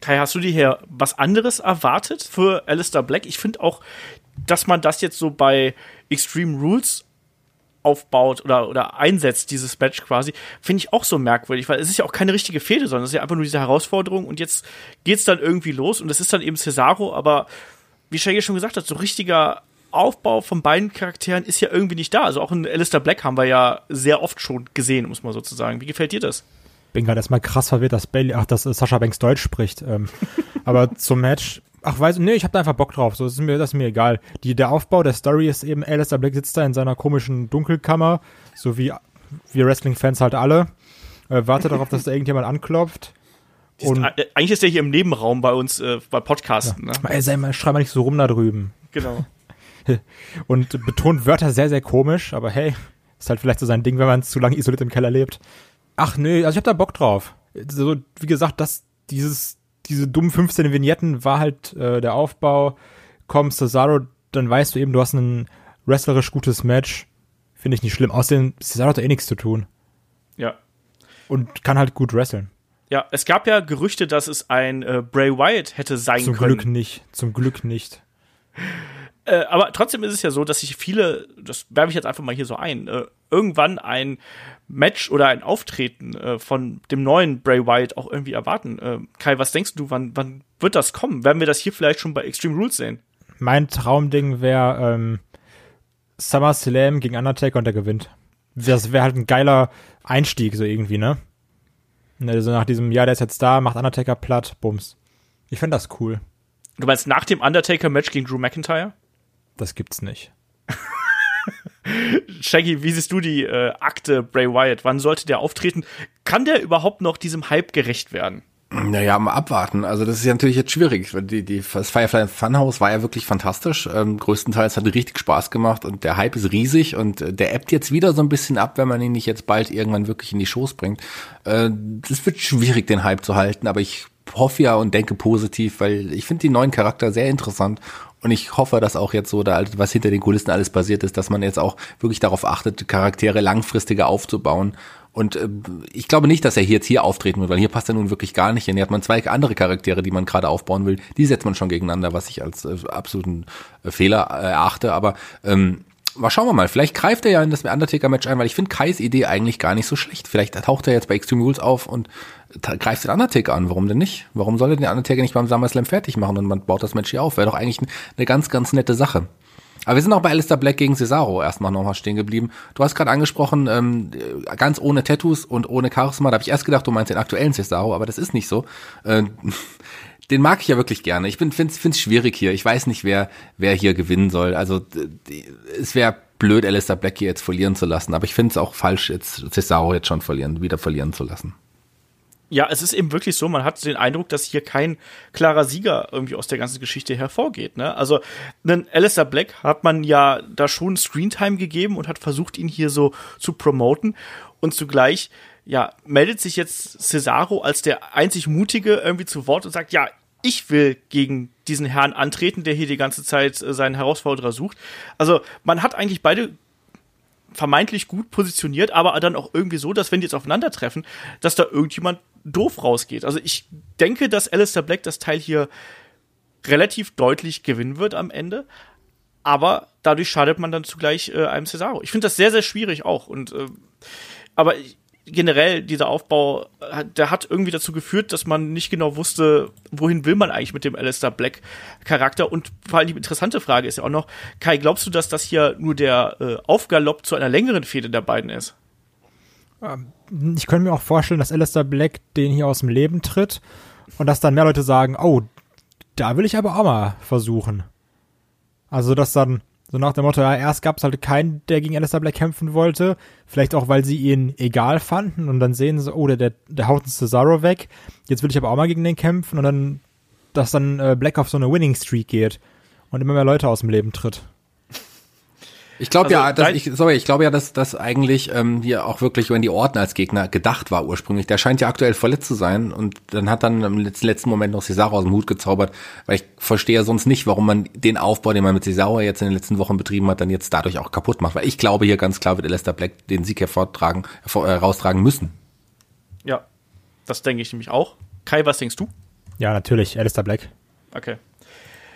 Kai, hast du dir hier was anderes erwartet für Alistair Black? Ich finde auch, dass man das jetzt so bei Extreme Rules aufbaut oder, oder einsetzt, dieses Match quasi, finde ich auch so merkwürdig, weil es ist ja auch keine richtige Fehde, sondern es ist ja einfach nur diese Herausforderung und jetzt geht's dann irgendwie los und es ist dann eben Cesaro, aber wie Shaggy schon gesagt hat, so richtiger Aufbau von beiden Charakteren ist ja irgendwie nicht da. Also auch in Alistair Black haben wir ja sehr oft schon gesehen, muss man sozusagen. Wie gefällt dir das? Bin gerade erstmal krass verwirrt, dass Bailey, ach, dass Sascha Banks Deutsch spricht. Ähm, [LAUGHS] aber zum Match, Ach, weiß nee, ich hab da einfach Bock drauf. So, das ist mir, das ist mir egal. Die, der Aufbau der Story ist eben, Alistair Black sitzt da in seiner komischen Dunkelkammer, so wie wir Wrestling-Fans halt alle, äh, wartet darauf, dass da [LAUGHS] irgendjemand anklopft Ist, Und- äh, eigentlich ist der hier im Nebenraum bei uns äh, bei Podcasten. Ne? Ey, sei mal, schrei mal nicht so rum da drüben. Genau. [LAUGHS] Und betont Wörter sehr, sehr komisch, aber hey, ist halt vielleicht so sein Ding, wenn man zu lange isoliert im Keller lebt. Ach nö, also ich hab da Bock drauf. So, wie gesagt, das, dieses, diese dummen 15 Vignetten war halt äh, der Aufbau. Komm, Cesaro, dann weißt du eben, du hast ein wrestlerisch gutes Match. Finde ich nicht schlimm. Außerdem, Cesaro hat da eh nichts zu tun. Ja. Und kann halt gut wresteln. Ja, es gab ja Gerüchte, dass es ein äh, Bray Wyatt hätte sein Zum können. Glück nicht. Zum Glück nicht. [LAUGHS] Äh, aber trotzdem ist es ja so, dass sich viele, das werfe ich jetzt einfach mal hier so ein, äh, irgendwann ein Match oder ein Auftreten äh, von dem neuen Bray Wyatt auch irgendwie erwarten. Äh, Kai, was denkst du, wann, wann wird das kommen? Werden wir das hier vielleicht schon bei Extreme Rules sehen? Mein Traumding wäre ähm, SummerSlam gegen Undertaker und der gewinnt. Das wäre halt ein geiler Einstieg, so irgendwie, ne? Also nach diesem, ja, der ist jetzt da, macht Undertaker platt, bums. Ich fände das cool. Du meinst nach dem Undertaker-Match gegen Drew McIntyre? Das gibt's nicht. [LAUGHS] Shaggy, wie siehst du die äh, Akte Bray Wyatt? Wann sollte der auftreten? Kann der überhaupt noch diesem Hype gerecht werden? Naja, mal abwarten. Also das ist ja natürlich jetzt schwierig. Die, die, das Firefly Funhouse war ja wirklich fantastisch. Ähm, größtenteils hat richtig Spaß gemacht und der Hype ist riesig und äh, der ebbt jetzt wieder so ein bisschen ab, wenn man ihn nicht jetzt bald irgendwann wirklich in die Shows bringt. Äh, das wird schwierig, den Hype zu halten, aber ich hoffe ja und denke positiv, weil ich finde die neuen Charakter sehr interessant und ich hoffe, dass auch jetzt so, da, was hinter den Kulissen alles passiert ist, dass man jetzt auch wirklich darauf achtet, Charaktere langfristiger aufzubauen. Und äh, ich glaube nicht, dass er hier jetzt hier auftreten wird, weil hier passt er nun wirklich gar nicht hin. Hier hat man zwei andere Charaktere, die man gerade aufbauen will. Die setzt man schon gegeneinander, was ich als äh, absoluten äh, Fehler äh, erachte. Aber ähm, mal schauen wir mal. Vielleicht greift er ja in das Undertaker-Match ein, weil ich finde Kais Idee eigentlich gar nicht so schlecht. Vielleicht taucht er jetzt bei Extreme Rules auf und greift den Undertaker an. Warum denn nicht? Warum soll er den Undertaker nicht beim SummerSlam fertig machen und man baut das Match hier auf? Wäre doch eigentlich eine ganz, ganz nette Sache. Aber wir sind auch bei Alistair Black gegen Cesaro erstmal nochmal stehen geblieben. Du hast gerade angesprochen, ähm, ganz ohne Tattoos und ohne Charisma. Da habe ich erst gedacht, du meinst den aktuellen Cesaro, aber das ist nicht so. Äh, den mag ich ja wirklich gerne. Ich finde es find's schwierig hier. Ich weiß nicht, wer, wer hier gewinnen soll. Also es wäre blöd, Alistair Black hier jetzt verlieren zu lassen. Aber ich finde es auch falsch, jetzt Cesaro jetzt schon verlieren, wieder verlieren zu lassen. Ja, es ist eben wirklich so, man hat den Eindruck, dass hier kein klarer Sieger irgendwie aus der ganzen Geschichte hervorgeht. Ne? Also einen Alistair Black hat man ja da schon Screentime gegeben und hat versucht, ihn hier so zu promoten. Und zugleich, ja, meldet sich jetzt Cesaro als der einzig Mutige irgendwie zu Wort und sagt, ja, ich will gegen diesen Herrn antreten, der hier die ganze Zeit äh, seinen Herausforderer sucht. Also man hat eigentlich beide vermeintlich gut positioniert, aber dann auch irgendwie so, dass wenn die jetzt aufeinandertreffen, dass da irgendjemand doof rausgeht. Also ich denke, dass Alistair Black das Teil hier relativ deutlich gewinnen wird am Ende, aber dadurch schadet man dann zugleich äh, einem Cesaro. Ich finde das sehr, sehr schwierig auch und äh, aber generell dieser Aufbau, der hat irgendwie dazu geführt, dass man nicht genau wusste, wohin will man eigentlich mit dem Alistair Black Charakter und vor allem die interessante Frage ist ja auch noch, Kai, glaubst du, dass das hier nur der äh, Aufgalopp zu einer längeren Fehde der beiden ist? Ich könnte mir auch vorstellen, dass Alistair Black den hier aus dem Leben tritt und dass dann mehr Leute sagen, oh, da will ich aber auch mal versuchen. Also, dass dann so nach dem Motto, ja, erst gab es halt keinen, der gegen Alistair Black kämpfen wollte. Vielleicht auch, weil sie ihn egal fanden und dann sehen sie, oh, der, der, der haut einen Cesaro weg. Jetzt will ich aber auch mal gegen den kämpfen und dann, dass dann äh, Black auf so eine Winning Streak geht und immer mehr Leute aus dem Leben tritt. Ich glaube Also, ja, dass ich, sorry, ich glaube ja, dass das eigentlich ähm, hier auch wirklich Randy Orton als Gegner gedacht war ursprünglich. Der scheint ja aktuell verletzt zu sein und dann hat dann im letzten, Moment noch Cesaro aus dem Hut gezaubert, weil ich verstehe sonst nicht, warum man den Aufbau, den man mit Cesaro jetzt in den letzten Wochen betrieben hat, dann jetzt dadurch auch kaputt macht. Weil ich glaube hier ganz klar wird Alistair Black den Sieg hervortragen, hervor, äh, raustragen müssen. Ja, das denke ich nämlich auch. Kai, was denkst du? Ja, natürlich, Alistair Black. Okay.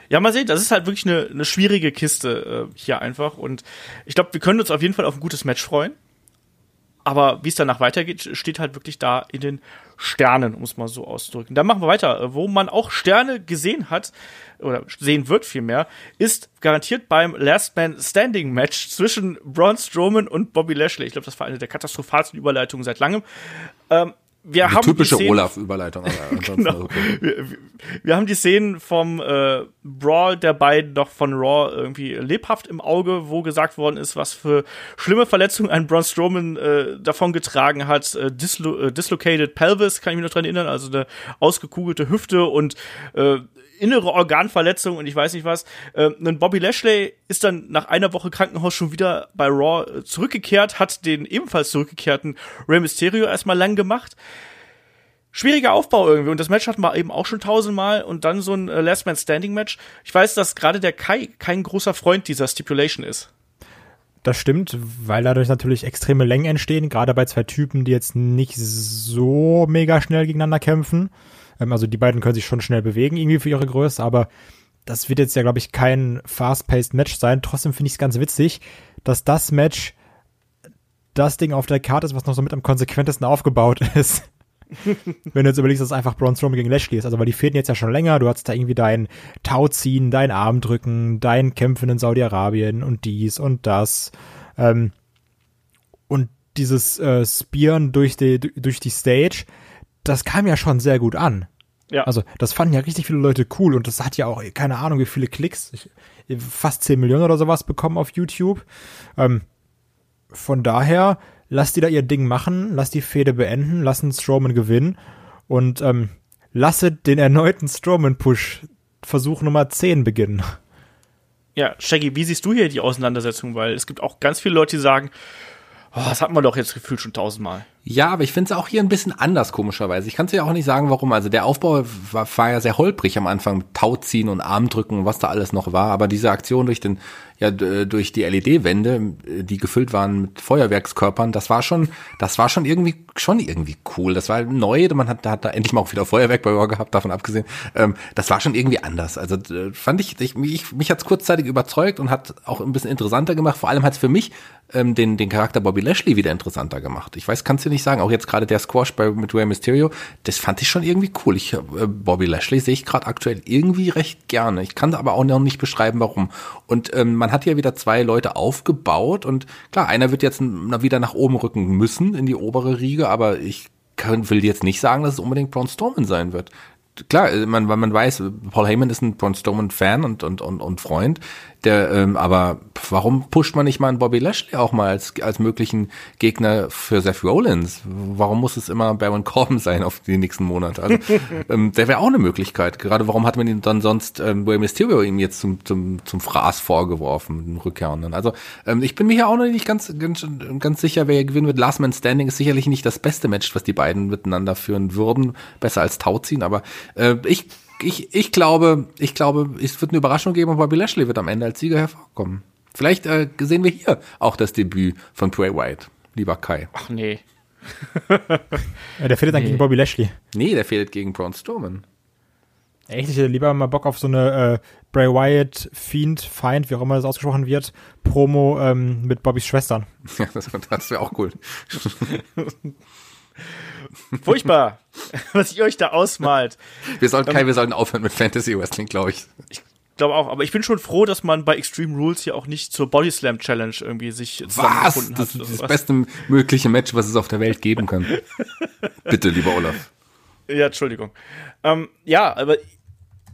Ja, mal sehen, das ist halt wirklich eine, eine schwierige Kiste äh, hier einfach. Und ich glaube, wir können uns auf jeden Fall auf ein gutes Match freuen. Aber wie es danach weitergeht, steht halt wirklich da in den Sternen, um es mal so auszudrücken. Dann machen wir weiter. Äh, Wo man auch Sterne gesehen hat, oder sehen wird vielmehr, ist garantiert beim Last Man Standing Match zwischen Braun Strowman und Bobby Lashley. Ich glaube, das war eine der katastrophalsten Überleitungen seit langem. Ähm, wir Die haben typische die Szenen, Olaf-Überleitung. [LAUGHS] Genau. okay. wir, wir- haben die Szenen vom äh, Brawl der beiden noch von Raw irgendwie lebhaft im Auge, wo gesagt worden ist, was für schlimme Verletzungen ein Braun Strowman äh, davon getragen hat. Äh, dislo äh, dislocated Pelvis, kann ich mich noch dran erinnern, also eine ausgekugelte Hüfte und äh, innere Organverletzung und ich weiß nicht was. Äh, ein Bobby Lashley ist dann nach einer Woche Krankenhaus schon wieder bei Raw äh, zurückgekehrt, hat den ebenfalls zurückgekehrten Rey Mysterio erstmal lang gemacht schwieriger Aufbau irgendwie. Und das Match hatten wir eben auch schon tausendmal und dann so ein äh, Last Man Standing Match. Ich weiß, dass gerade der Kai kein großer Freund dieser Stipulation ist. Das stimmt, weil dadurch natürlich extreme Längen entstehen, gerade bei zwei Typen, die jetzt nicht so mega schnell gegeneinander kämpfen. Ähm, also die beiden können sich schon schnell bewegen, irgendwie für ihre Größe, aber das wird jetzt ja, glaube ich, kein fast-paced Match sein. Trotzdem finde ich es ganz witzig, dass das Match das Ding auf der Karte ist, was noch so mit am konsequentesten aufgebaut [LAUGHS] ist. Wenn du jetzt überlegst, dass es einfach Braun Strowman gegen Lashley ist. Also, weil die fehlen jetzt ja schon länger. Du hattest da irgendwie dein Tauziehen, dein Armdrücken, dein Kämpfen in Saudi-Arabien und dies und das. Ähm, und dieses äh, Spearen durch die, durch die Stage, das kam ja schon sehr gut an. Ja. Also, das fanden ja richtig viele Leute cool und das hat ja auch, keine Ahnung, wie viele Klicks, ich, fast 10 Millionen oder sowas bekommen auf YouTube. Ähm, von daher, lass die da ihr Ding machen, lass die Fehde beenden, lassen Strowman gewinnen und ähm, lasse den erneuten Strowman-Push Versuch Nummer 10 beginnen. Ja, Shaggy, wie siehst du hier die Auseinandersetzung? Weil es gibt auch ganz viele Leute, die sagen, oh, das hat man doch jetzt gefühlt schon tausendmal. Ja, aber ich finde es auch hier ein bisschen anders, komischerweise. Ich kann es dir auch nicht sagen, warum. Also der Aufbau war, war ja sehr holprig am Anfang Tauziehen und Armdrücken und was da alles noch war. Aber diese Aktion durch den, ja, d- durch die LED-Wände, die gefüllt waren mit Feuerwerkskörpern, das war schon, das war schon irgendwie, schon irgendwie cool. Das war neu. Man hat, hat da endlich mal auch wieder Feuerwerk bei Raw gehabt, davon abgesehen. Ähm, das war schon irgendwie anders. Also äh, fand ich, ich mich, mich hat es kurzzeitig überzeugt und hat auch ein bisschen interessanter gemacht. Vor allem hat es für mich ähm, den, den Charakter Bobby Lashley wieder interessanter gemacht. Ich weiß, kannst du nicht sagen, auch jetzt gerade der Squash bei mit Rey Mysterio, das fand ich schon irgendwie cool. Ich, äh, Bobby Lashley sehe ich gerade aktuell irgendwie recht gerne. Ich kann aber auch noch nicht beschreiben, warum. Und ähm, man hat ja wieder zwei Leute aufgebaut und klar, einer wird jetzt wieder nach oben rücken müssen in die obere Riege, aber ich kann, will jetzt nicht sagen, dass es unbedingt Braun Strowman sein wird. Klar, äh, man, man weiß, Paul Heyman ist ein Braun Strowman Fan und, und, und, und Freund, der, ähm, aber warum pusht man nicht mal einen Bobby Lashley auch mal als, als möglichen Gegner für Seth Rollins? Warum muss es immer Baron Corbin [LAUGHS] sein auf die nächsten Monate? Also, [LAUGHS] ähm, der wäre auch eine Möglichkeit. Gerade warum hat man ihn dann sonst ähm, Rey Mysterio ihm jetzt zum, zum, zum Fraß vorgeworfen, den Rückkehrenden? Also, ähm, ich bin mir hier auch noch nicht ganz, ganz, ganz sicher, wer hier gewinnen wird. Last Man Standing ist sicherlich nicht das beste Match, was die beiden miteinander führen würden. Besser als Tauziehen, aber äh, ich, ich, ich glaube, ich glaube, es wird eine Überraschung geben und Bobby Lashley wird am Ende als Sieger hervorkommen. Vielleicht äh, sehen wir hier auch das Debüt von Bray Wyatt, lieber Kai. Ach nee. [LAUGHS] Ja, der fehlt dann gegen Bobby Lashley. Nee, der fehlt gegen Braun Strowman. Echt, ich hätte lieber mal Bock auf so eine äh, Bray Wyatt, Fiend, Feind, wie auch immer das ausgesprochen wird, Promo ähm, mit Bobbys Schwestern. [LAUGHS] Ja, das, das wäre auch cool. [LAUGHS] Furchtbar, [LAUGHS] was ihr euch da ausmalt. Wir sollten, Kai, wir sollten aufhören mit Fantasy Wrestling, glaube ich. Ich glaube auch, aber ich bin schon froh, dass man bei Extreme Rules hier auch nicht zur Body Slam Challenge irgendwie sich Was? zusammengefunden Das hat. ist oder das was. beste mögliche Match, was es auf der Welt geben kann. [LAUGHS] Bitte, lieber Olaf. Ja, Entschuldigung. Ähm, ja, aber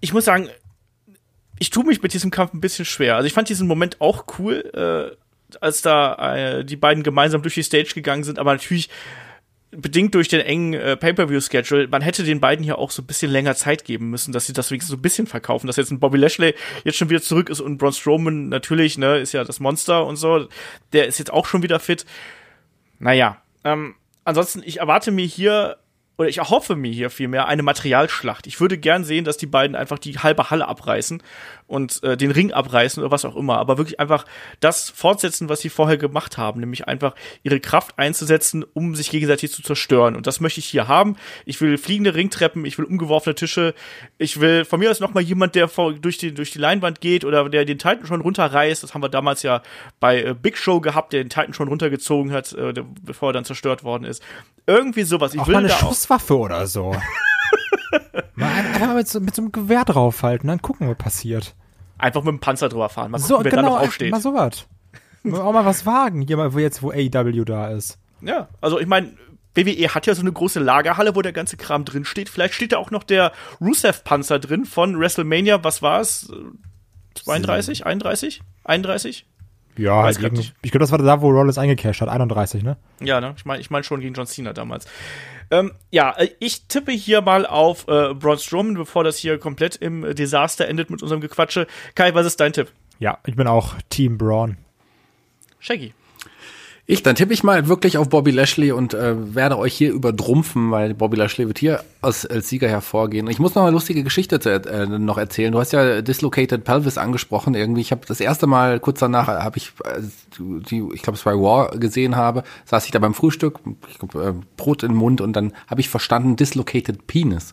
ich muss sagen, ich tue mich mit diesem Kampf ein bisschen schwer. Also ich fand diesen Moment auch cool, äh, als da äh, die beiden gemeinsam durch die Stage gegangen sind, aber natürlich bedingt durch den engen äh, Pay-Per-View-Schedule, man hätte den beiden hier auch so ein bisschen länger Zeit geben müssen, dass sie das wenigstens so ein bisschen verkaufen, dass jetzt ein Bobby Lashley jetzt schon wieder zurück ist und Braun Strowman natürlich, ne, ist ja das Monster und so, der ist jetzt auch schon wieder fit. Naja, ähm, ansonsten, ich erwarte mir hier, oder ich erhoffe mir hier vielmehr eine Materialschlacht. Ich würde gern sehen, dass die beiden einfach die halbe Halle abreißen und äh, den Ring abreißen oder was auch immer, aber wirklich einfach das fortsetzen, was sie vorher gemacht haben, nämlich einfach ihre Kraft einzusetzen, um sich gegenseitig zu zerstören. Und das möchte ich hier haben. Ich will fliegende Ringtreppen, ich will umgeworfene Tische, ich will von mir aus noch mal jemand, der vor, durch, die, durch die Leinwand geht oder der den Titan schon runterreißt. Das haben wir damals ja bei äh, Big Show gehabt, der den Titan schon runtergezogen hat, äh, der, bevor er dann zerstört worden ist. Irgendwie sowas. Ich Auch will da auch Schusswaffe oder so. [LAUGHS] mal ein- einfach mal mit so, mit so einem Gewehr draufhalten, dann gucken, was passiert. einfach mit dem Panzer drüber fahren. Mal gucken, So, wer da genau, noch aufsteht. mal sowas. Auch mal was wagen, hier mal, wo jetzt, wo AEW da ist. Ja, also ich meine, WWE hat ja so eine große Lagerhalle, wo der ganze Kram drin steht. Vielleicht steht da auch noch der Rusev-Panzer drin von WrestleMania, was war es? 32, 31, 31? Ja, halt ich glaube, das war da, wo Rollins eingecashed hat, 31, ne? Ja, ne? Ich meine ich mein schon gegen John Cena damals. Ähm, ja, äh, ich tippe hier mal auf äh, Braun Strowman, bevor das hier komplett im Desaster endet mit unserem Gequatsche. Kai, was ist dein Tipp? Ja, ich bin auch Team Braun. Shaggy. Ich, dann tippe ich mal wirklich auf Bobby Lashley und äh, werde euch hier übertrumpfen, weil Bobby Lashley wird hier als, als Sieger hervorgehen. Ich muss noch eine lustige Geschichte zu, äh, noch erzählen. Du hast ja Dislocated Pelvis angesprochen. Irgendwie, ich habe das erste Mal kurz danach habe ich, äh, die, ich glaube, es war War gesehen habe, saß ich da beim Frühstück, ich glaub, äh, Brot im Mund und dann habe ich verstanden Dislocated Penis.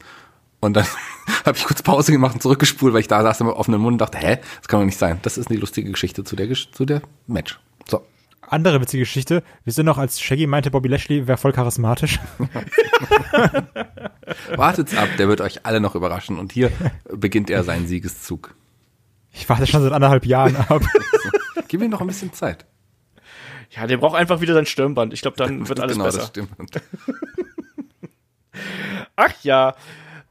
Und dann [LAUGHS] habe ich kurz Pause gemacht und zurückgespult, weil ich da saß mit offenem Mund und dachte, hä, das kann doch nicht sein. Das ist eine lustige Geschichte zu der, zu der Match. So. Andere witzige Geschichte. Wir sind noch, als Shaggy meinte, Bobby Lashley wäre voll charismatisch. [LAUGHS] Wartet's ab, der wird euch alle noch überraschen. Und hier beginnt er seinen Siegeszug. Ich warte schon seit anderthalb Jahren ab. [LAUGHS] Gib ihm noch ein bisschen Zeit. Ja, der braucht einfach wieder sein Stirnband. Ich glaube, dann [LAUGHS] wird alles genau, besser. das stimmt. Ach ja.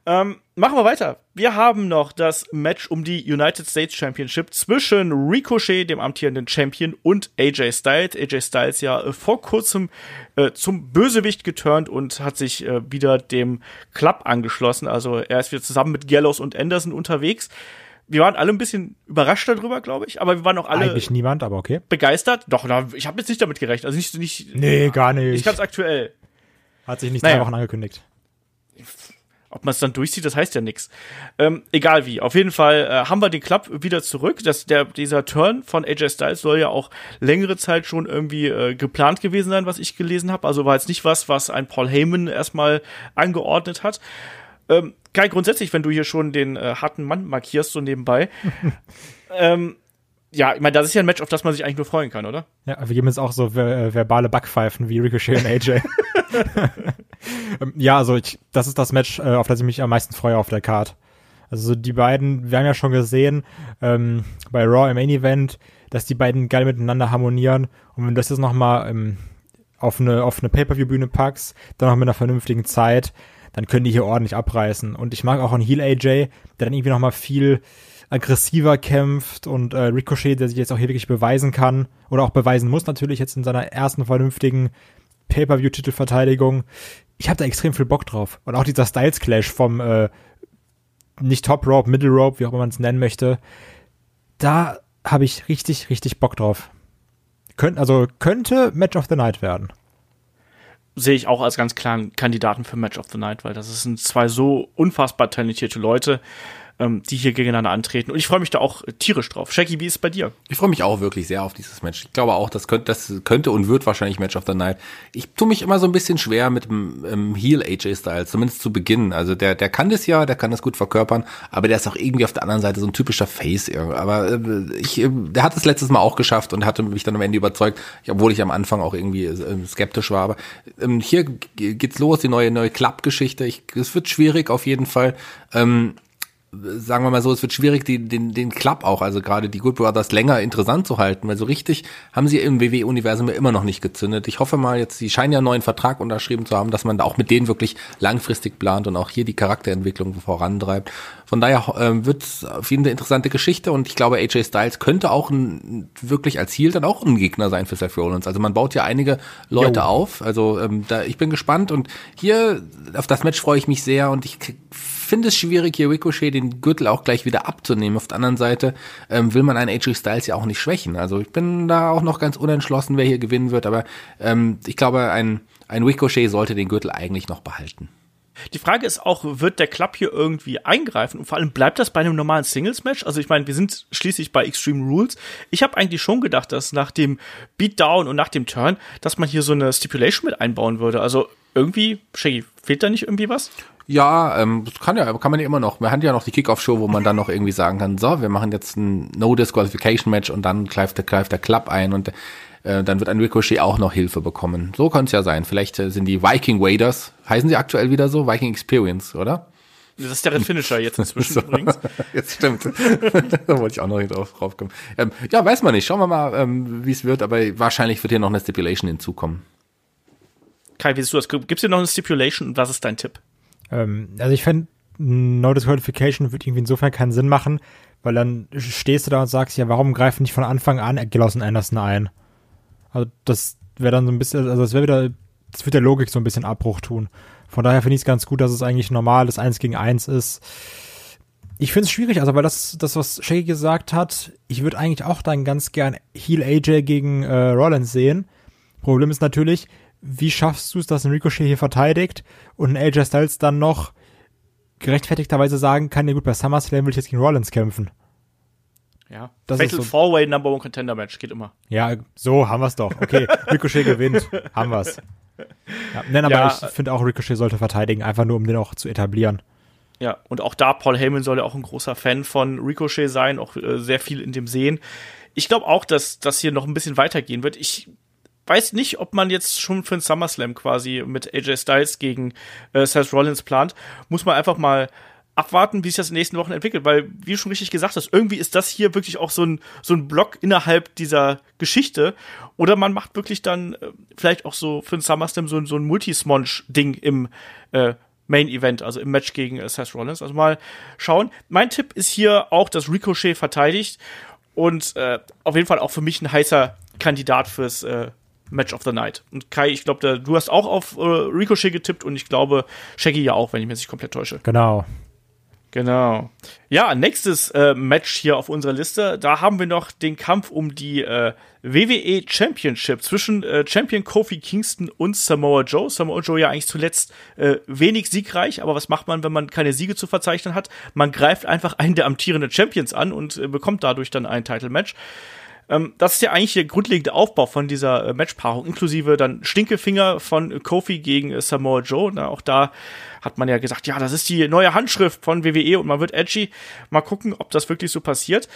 Ähm, machen wir weiter. Wir haben noch das Match um die United States Championship zwischen Ricochet, dem amtierenden Champion, und AJ Styles. AJ Styles ja äh, vor kurzem äh, zum Bösewicht geturnt und hat sich äh, wieder dem Club angeschlossen. Also er ist wieder zusammen mit Gallows und Anderson unterwegs. Wir waren alle ein bisschen überrascht darüber, glaube ich, aber wir waren auch alle Eigentlich niemand, aber okay. begeistert. Doch, na, ich habe jetzt nicht damit gerechnet. Also nicht, nicht, Nee, gar nicht. nicht ganz aktuell. Hat sich nicht Naja. drei Wochen angekündigt. Ob man es dann durchzieht, das heißt ja nichts. Ähm, egal wie. Auf jeden Fall äh, haben wir den Club wieder zurück. Das, der, dieser Turn von AJ Styles soll ja auch längere Zeit schon irgendwie äh, geplant gewesen sein, was ich gelesen habe. Also war jetzt nicht was, was ein Paul Heyman erstmal angeordnet hat. Ähm, Kai, grundsätzlich, wenn du hier schon den äh, harten Mann markierst, so nebenbei. [LAUGHS] ähm, ja, ich meine, das ist ja ein Match, auf das man sich eigentlich nur freuen kann, oder? Ja, wir geben jetzt auch so ver äh, verbale Backpfeifen wie Ricochet und AJ. [LAUGHS] Ähm, ja, also ich, das ist das Match, äh, auf das ich mich am meisten freue auf der Card. Also so die beiden, wir haben ja schon gesehen ähm, bei Raw im Main Event, dass die beiden geil miteinander harmonieren. Und wenn du das jetzt noch mal ähm, auf eine auf eine Pay-per-view-Bühne packst, dann noch mit einer vernünftigen Zeit, dann können die hier ordentlich abreißen. Und ich mag auch einen Heel AJ, der dann irgendwie noch mal viel aggressiver kämpft und äh, Ricochet, der sich jetzt auch hier wirklich beweisen kann oder auch beweisen muss natürlich jetzt in seiner ersten vernünftigen Pay-per-view-Titelverteidigung. Ich habe da extrem viel Bock drauf. Und auch dieser Styles Clash vom äh, nicht Top Rope, Middle Rope, wie auch immer man es nennen möchte, da habe ich richtig, richtig Bock drauf. Könnt, also könnte Match of the Night werden. sehe ich auch als ganz klaren Kandidaten für Match of the Night, weil das sind zwei so unfassbar talentierte Leute, ähm, die hier gegeneinander antreten. Und ich freue mich da auch tierisch drauf. Shaggy, wie ist es bei dir? Ich freue mich auch wirklich sehr auf dieses Match. Ich glaube auch, das könnte, das könnte und wird wahrscheinlich Match of the Night. Ich tue mich immer so ein bisschen schwer mit dem ähm, Heel AJ Styles, zumindest zu Beginn. Also der, der kann das ja, der kann das gut verkörpern, aber der ist auch irgendwie auf der anderen Seite so ein typischer Face. irgendwie. Aber äh, ich, äh, der hat es letztes Mal auch geschafft und hatte mich dann am Ende überzeugt, obwohl ich am Anfang auch irgendwie äh, skeptisch war. Aber ähm, hier geht's los, die neue neue Club-Geschichte. Ich- Es wird schwierig auf jeden Fall. Ähm, sagen wir mal so, es wird schwierig, die, den, den Club auch, also gerade die Good Brothers länger interessant zu halten, weil so richtig haben sie im WWE-Universum ja immer noch nicht gezündet. Ich hoffe mal jetzt, sie scheinen ja einen neuen Vertrag unterschrieben zu haben, dass man da auch mit denen wirklich langfristig plant und auch hier die Charakterentwicklung vorantreibt. Von daher ähm, wird es auf jeden Fall eine interessante Geschichte und ich glaube, AJ Styles könnte auch ein, wirklich als Heel dann auch ein Gegner sein für Seth Rollins. Also man baut ja einige Leute Jo. auf. Also ähm, da, ich bin gespannt und hier auf das Match freue ich mich sehr und ich finde es schwierig, hier Ricochet den Gürtel auch gleich wieder abzunehmen. Auf der anderen Seite ähm, will man einen AJ Styles ja auch nicht schwächen. Also ich bin da auch noch ganz unentschlossen, wer hier gewinnen wird, aber ähm, ich glaube, ein, ein Ricochet sollte den Gürtel eigentlich noch behalten. Die Frage ist auch, wird der Club hier irgendwie eingreifen? Und vor allem, bleibt das bei einem normalen Singles-Match? Also ich meine, wir sind schließlich bei Extreme Rules. Ich habe eigentlich schon gedacht, dass nach dem Beatdown und nach dem Turn, dass man hier so eine Stipulation mit einbauen würde. Also irgendwie, Shaggy, fehlt da nicht irgendwie was? Ja, ähm, kann ja, kann man ja immer noch. Wir hatten ja noch die Kickoff-Show, wo man dann noch irgendwie sagen kann, so, wir machen jetzt ein No-Disqualification-Match und dann greift der, greift der Club ein und äh, dann wird ein Ricochet auch noch Hilfe bekommen. So kann es ja sein. Vielleicht äh, sind die Viking Waders, heißen sie aktuell wieder so? Viking Experience, oder? Das ist der Finisher jetzt [LAUGHS] inzwischen übrigens. [LAUGHS] Jetzt stimmt. [LAUGHS] da wollte ich auch noch nicht drauf, drauf kommen. Ähm, ja, weiß man nicht. Schauen wir mal, ähm, wie es wird, aber wahrscheinlich wird hier noch eine Stipulation hinzukommen. Kai, wie siehst du das? Gibt's hier noch eine Stipulation und was ist dein Tipp? Ähm, also ich fände, No Disqualification würde irgendwie insofern keinen Sinn machen, weil dann stehst du da und sagst, ja, warum greifen nicht von Anfang an Gellos und Anderson ein? Also das wäre dann so ein bisschen, also das wäre wieder, das wird der Logik so ein bisschen Abbruch tun. Von daher finde ich es ganz gut, dass es eigentlich normal das Eins gegen Eins ist. Ich finde es schwierig, also weil das, das was Shaggy gesagt hat, ich würde eigentlich auch dann ganz gern Heel AJ gegen äh, Rollins sehen. Problem ist natürlich, wie schaffst du es, dass ein Ricochet hier verteidigt und ein AJ Styles dann noch gerechtfertigterweise sagen kann, ja gut, bei SummerSlam will ich jetzt gegen Rollins kämpfen. Ja. Das Fatal so Four-Way Number One Contender Match geht immer. Ja, so haben wir's doch. Okay, [LAUGHS] Ricochet gewinnt, haben wir's. Ja, nein, aber ja, ich finde auch Ricochet sollte verteidigen, einfach nur um den auch zu etablieren. Ja, und auch da, Paul Heyman soll ja auch ein großer Fan von Ricochet sein, auch äh, sehr viel in dem sehen. Ich glaube auch, dass das hier noch ein bisschen weitergehen wird. Ich weiß nicht, ob man jetzt schon für ein SummerSlam quasi mit AJ Styles gegen äh, Seth Rollins plant. Muss man einfach mal abwarten, wie sich das in den nächsten Wochen entwickelt, weil, wie du schon richtig gesagt hast, irgendwie ist das hier wirklich auch so ein, so ein Block innerhalb dieser Geschichte. Oder man macht wirklich dann äh, vielleicht auch so für ein SummerSlam so, so ein Multismonge-Ding im äh, Main Event, also im Match gegen äh, Seth Rollins. Also mal schauen. Mein Tipp ist hier auch, dass Ricochet verteidigt und äh, auf jeden Fall auch für mich ein heißer Kandidat fürs äh, Match of the Night. Und Kai, ich glaube, du hast auch auf äh, Ricochet getippt und ich glaube, Shaggy ja auch, wenn ich mich nicht komplett täusche. Genau. Genau. Ja, nächstes äh, Match hier auf unserer Liste. Da haben wir noch den Kampf um die äh, WWE Championship zwischen äh, Champion Kofi Kingston und Samoa Joe. Samoa Joe ja eigentlich zuletzt äh, wenig siegreich, aber was macht man, wenn man keine Siege zu verzeichnen hat? Man greift einfach einen der amtierenden Champions an und äh, bekommt dadurch dann ein Title Match. Ähm, das ist ja eigentlich der grundlegende Aufbau von dieser äh, Matchpaarung, inklusive dann Stinkefinger von Kofi gegen äh, Samoa Joe. Na, auch da hat man ja gesagt, ja, das ist die neue Handschrift von WWE und man wird edgy. Mal gucken, ob das wirklich so passiert.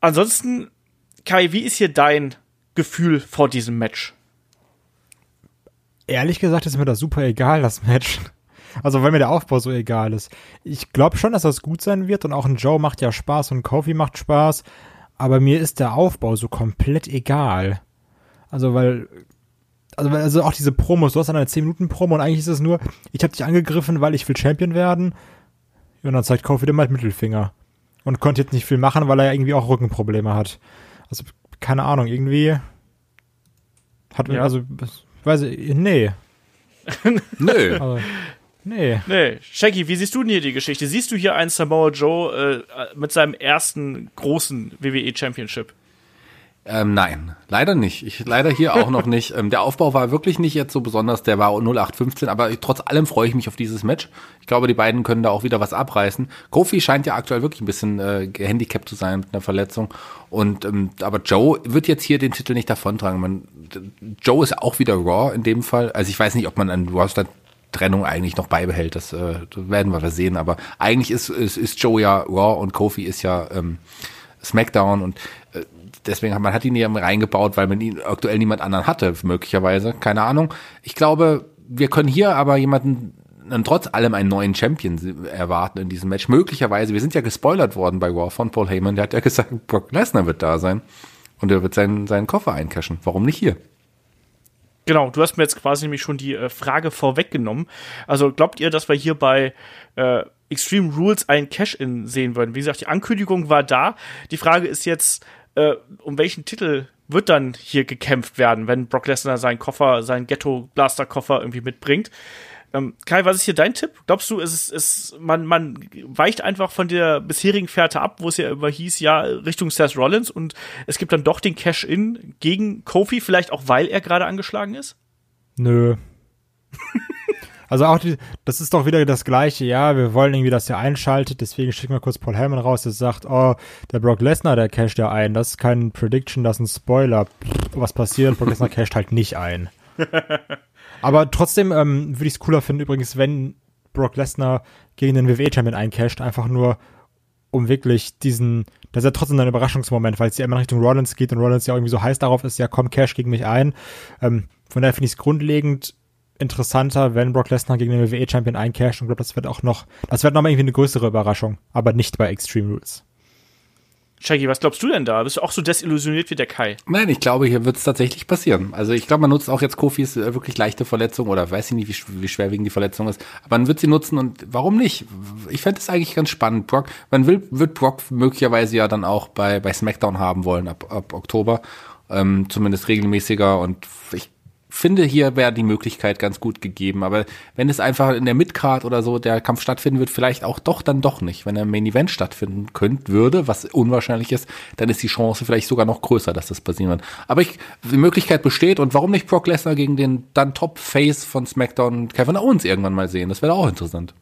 Ansonsten, Kai, wie ist hier dein Gefühl vor diesem Match? Ehrlich gesagt ist mir das super egal, das Match. Also weil mir der Aufbau so egal ist. Ich glaube schon, dass das gut sein wird und auch ein Joe macht ja Spaß und Kofi macht Spaß aber mir ist der Aufbau so komplett egal. Also, weil, also, also auch diese Promos, du hast dann eine 10-Minuten-Promo und eigentlich ist es nur, ich habe dich angegriffen, weil ich will Champion werden. Und dann zeigt Kofi dem halt Mittelfinger. Und konnte jetzt nicht viel machen, weil er irgendwie auch Rückenprobleme hat. Also, keine Ahnung, irgendwie hat, ja. also, weiß ich, nee. [LAUGHS] Nö. Also, Nee. Nee. Shaggy, wie siehst du denn hier die Geschichte? Siehst du hier einen Samoa Joe äh, mit seinem ersten großen WWE Championship? Ähm, nein, leider nicht. Ich leider hier auch noch nicht. Ähm, der Aufbau war wirklich nicht jetzt so besonders, der war 0815, aber ich, trotz allem freue ich mich auf dieses Match. Ich glaube, die beiden können da auch wieder was abreißen. Kofi scheint ja aktuell wirklich ein bisschen äh, gehandicapt zu sein mit einer Verletzung. Und ähm, aber Joe wird jetzt hier den Titel nicht davontragen. Man, Joe ist auch wieder Raw in dem Fall. Also ich weiß nicht, ob man an Roster Trennung eigentlich noch beibehält. Das, äh, das werden wir sehen. Aber eigentlich ist, ist, ist Joe ja Raw und Kofi ist ja ähm, SmackDown und äh, deswegen hat man hat ihn hier reingebaut, weil man ihn aktuell niemand anderen hatte, möglicherweise. Keine Ahnung. Ich glaube, wir können hier aber jemanden dann trotz allem einen neuen Champion erwarten in diesem Match. Möglicherweise, wir sind ja gespoilert worden bei Raw von Paul Heyman, der hat ja gesagt, Brock Lesnar wird da sein und er wird seinen, seinen Koffer eincashen. Warum nicht hier? Genau, du hast mir jetzt quasi nämlich schon die äh, Frage vorweggenommen. Also glaubt ihr, dass wir hier bei äh, Extreme Rules ein Cash-In sehen würden? Wie gesagt, die Ankündigung war da. Die Frage ist jetzt, äh, um welchen Titel wird dann hier gekämpft werden, wenn Brock Lesnar seinen Koffer, seinen Ghetto-Blaster-Koffer irgendwie mitbringt? Ähm, Kai, was ist hier dein Tipp? Glaubst du, es ist, man, man weicht einfach von der bisherigen Fährte ab, wo es ja immer hieß, ja, Richtung Seth Rollins und es gibt dann doch den Cash-In gegen Kofi, vielleicht auch, weil er gerade angeschlagen ist? Nö. [LAUGHS] also auch die, das ist doch wieder das Gleiche, ja, wir wollen irgendwie, dass er einschaltet, deswegen schicken wir kurz Paul Heyman raus, der sagt, oh, der Brock Lesnar, der casht ja ein, das ist kein Prediction, das ist ein Spoiler. Was passiert? Brock Lesnar [LAUGHS] casht halt nicht ein. [LAUGHS] Aber trotzdem ähm, würde ich es cooler finden, übrigens, wenn Brock Lesnar gegen den WWE-Champion eincasht, einfach nur, um wirklich diesen, das ist ja trotzdem ein Überraschungsmoment, weil es ja immer Richtung Rollins geht und Rollins ja irgendwie so heiß darauf ist, ja komm, Cash gegen mich ein. Ähm, von daher finde ich es grundlegend interessanter, wenn Brock Lesnar gegen den WWE-Champion eincasht und glaube, das wird auch noch, das wird nochmal irgendwie eine größere Überraschung, aber nicht bei Extreme Rules. Shaggy, was glaubst du denn da? Bist du auch so desillusioniert wie der Kai? Nein, ich glaube, hier wird es tatsächlich passieren. Also ich glaube, man nutzt auch jetzt Kofis äh, wirklich leichte Verletzung oder weiß ich nicht, wie, wie schwerwiegend die Verletzung ist. Aber man wird sie nutzen und warum nicht? Ich fände es eigentlich ganz spannend. Brock, man will, wird Brock möglicherweise ja dann auch bei, bei SmackDown haben wollen ab, ab Oktober. Ähm, zumindest regelmäßiger und ich finde, hier wäre die Möglichkeit ganz gut gegeben. Aber wenn es einfach in der Midcard oder so der Kampf stattfinden wird, vielleicht auch doch dann doch nicht. Wenn im Main Event stattfinden könnte, würde, was unwahrscheinlich ist, dann ist die Chance vielleicht sogar noch größer, dass das passieren wird. Aber ich, die Möglichkeit besteht und warum nicht Brock Lesnar gegen den dann Top Face von SmackDown Kevin Owens irgendwann mal sehen? Das wäre auch interessant.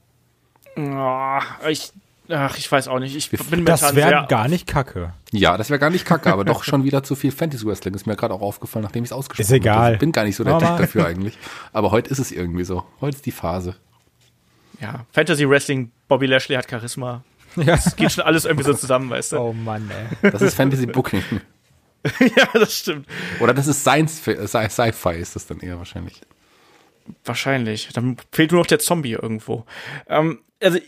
Oh, ich Ach, ich weiß auch nicht. Ich bin das wäre gar nicht kacke. Ja, das wäre gar nicht kacke, aber doch schon wieder zu viel Fantasy Wrestling. Ist mir gerade auch aufgefallen, nachdem ich es ausgesprochen habe. Ist egal. habe. Ich bin gar nicht so der Tag dafür eigentlich. Aber heute ist es irgendwie so. Heute ist die Phase. Ja, Fantasy Wrestling, Bobby Lashley hat Charisma. Ja. Es geht schon alles irgendwie so zusammen, weißt du? Oh Mann, ey. Das ist Fantasy Booking. [LAUGHS] ja, das stimmt. Oder das ist Science, Sci-Fi ist das dann eher wahrscheinlich. Wahrscheinlich. Dann fehlt nur noch der Zombie irgendwo. Ähm, also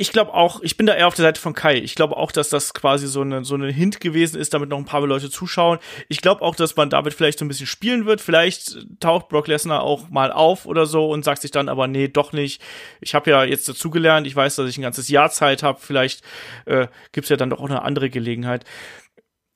ich glaube auch, ich bin da eher auf der Seite von Kai. Ich glaube auch, dass das quasi so eine so eine Hint gewesen ist, damit noch ein paar Leute zuschauen. Ich glaube auch, dass man damit vielleicht so ein bisschen spielen wird. Vielleicht taucht Brock Lesnar auch mal auf oder so und sagt sich dann aber nee, doch nicht. Ich habe ja jetzt dazugelernt. Ich weiß, dass ich ein ganzes Jahr Zeit habe. Vielleicht äh, gibt's ja dann doch auch eine andere Gelegenheit.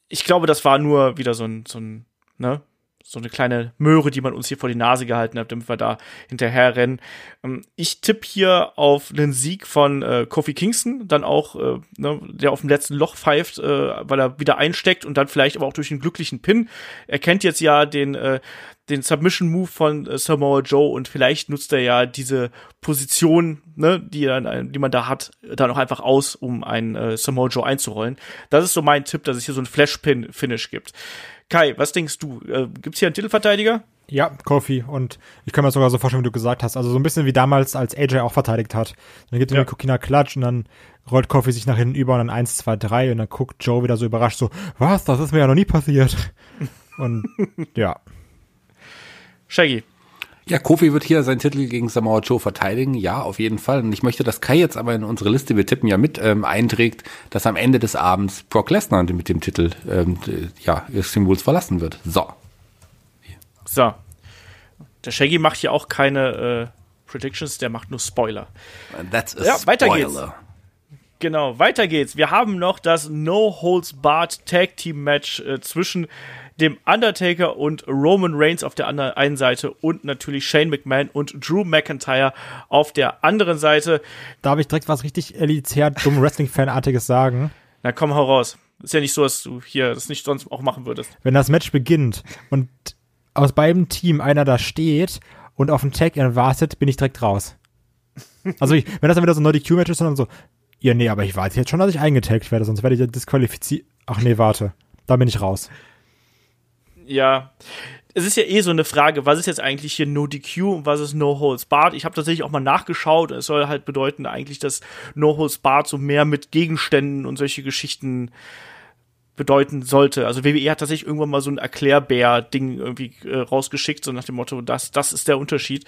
Ich glaube, das war nur wieder so ein so ein ne so eine kleine Möhre, die man uns hier vor die Nase gehalten hat, damit wir da hinterher rennen. Ähm, ich tippe hier auf einen Sieg von äh, Kofi Kingston, dann auch, äh, ne, der auf dem letzten Loch pfeift, äh, weil er wieder einsteckt und dann vielleicht aber auch durch einen glücklichen Pin. Er kennt jetzt ja den, äh, den Submission Move von äh, Samoa Joe und vielleicht nutzt er ja diese Position, ne, die, dann, die man da hat, dann auch einfach aus, um einen äh, Samoa Joe einzurollen. Das ist so mein Tipp, dass es hier so ein Flash-Pin-Finish gibt. Kai, was denkst du? Äh, Gibt es hier einen Titelverteidiger? Ja, Kofi. Und ich kann mir sogar so vorstellen, wie du gesagt hast. Also so ein bisschen wie damals, als AJ auch verteidigt hat. Dann geht ja. Kokina Klatsch und dann rollt Kofi sich nach hinten über und dann 1, 2, 3 und dann guckt Joe wieder so überrascht so, was, das ist mir ja noch nie passiert. [LAUGHS] und ja. Shaggy. Ja, Kofi wird hier seinen Titel gegen Samoa Joe verteidigen. Ja, auf jeden Fall. Und ich möchte, dass Kai jetzt aber in unsere Liste, wir tippen ja mit, ähm, einträgt, dass am Ende des Abends Brock Lesnar mit dem Titel, ähm, ja, Extreme Rules verlassen wird. So. So. Der Shaggy macht hier auch keine äh, Predictions, der macht nur Spoiler. That's a ja, spoiler. weiter geht's. Genau, weiter geht's. Wir haben noch das No Holds Barred Tag Team Match äh, zwischen dem Undertaker und Roman Reigns auf der anderen einen Seite und natürlich Shane McMahon und Drew McIntyre auf der anderen Seite. Darf ich direkt was richtig elitär, dumm Wrestling-Fanartiges sagen? Na komm, hau raus. Ist ja nicht so, dass du hier das nicht sonst auch machen würdest. Wenn das Match beginnt und aus beidem Team einer da steht und auf den Tag wartet, bin ich direkt raus. Also ich, wenn das dann wieder so ein No-DQ-Match ist, dann so, ja, nee, aber ich warte jetzt schon, dass ich eingetaggt werde, sonst werde ich ja disqualifiziert. Ach nee, warte. Da bin ich raus ja, es ist ja eh so eine Frage, was ist jetzt eigentlich hier No DQ und was ist No Holds Barred? Ich habe tatsächlich auch mal nachgeschaut. Es soll halt bedeuten eigentlich, dass No Holds Barred so mehr mit Gegenständen und solche Geschichten bedeuten sollte. Also WWE hat tatsächlich irgendwann mal so ein Erklärbär-Ding irgendwie äh, rausgeschickt, so nach dem Motto, das, das ist der Unterschied.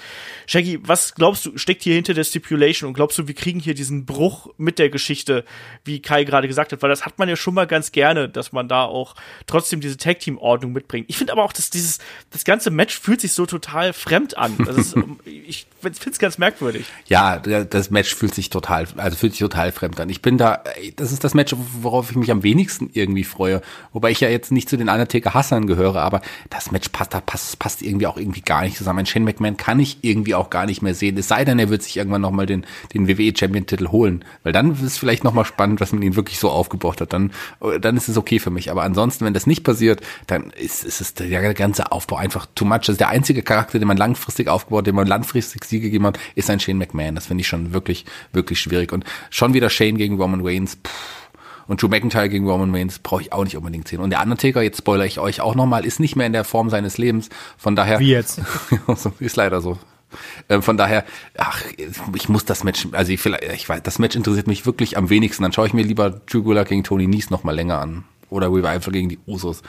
Shaggy, was glaubst du, steckt hier hinter der Stipulation und glaubst du, wir kriegen hier diesen Bruch mit der Geschichte, wie Kai gerade gesagt hat, weil das hat man ja schon mal ganz gerne, dass man da auch trotzdem diese Tag-Team-Ordnung mitbringt. Ich finde aber auch, dass dieses, das ganze Match fühlt sich so total fremd an. Das ist, [LAUGHS] ich finde es ganz merkwürdig. Ja, das Match fühlt sich total, also fühlt sich total fremd an. Ich bin da, das ist das Match, worauf ich mich am wenigsten irgendwie freue. Wobei ich ja jetzt nicht zu den Undertaker-Hassern gehöre, aber das Match passt, da passt, passt irgendwie auch irgendwie gar nicht zusammen. Ein Shane McMahon kann ich irgendwie auch gar nicht mehr sehen. Es sei denn, er wird sich irgendwann nochmal den, den WWE-Champion-Titel holen. Weil dann ist vielleicht nochmal spannend, was man ihn wirklich so aufgebaut hat. Dann, dann ist es okay für mich. Aber ansonsten, wenn das nicht passiert, dann ist, ist es der ganze Aufbau einfach too much. Das ist der einzige Charakter, den man langfristig aufgebaut, den man langfristig Siege gegeben hat, ist ein Shane McMahon. Das finde ich schon wirklich, wirklich schwierig. Und schon wieder Shane gegen Roman Reigns. Pff und Drew McIntyre gegen Roman Reigns brauche ich auch nicht unbedingt sehen. Und der Undertaker, jetzt spoilere ich euch auch nochmal, ist nicht mehr in der Form seines Lebens. Von daher. Wie jetzt? [LAUGHS] ist leider so. Ähm, von daher, ach, ich muss das Match, also ich, ich weiß, das Match interessiert mich wirklich am wenigsten. Dann schaue ich mir lieber Drew Gulak gegen Tony Nies nochmal länger an. Oder Revival gegen die Usos.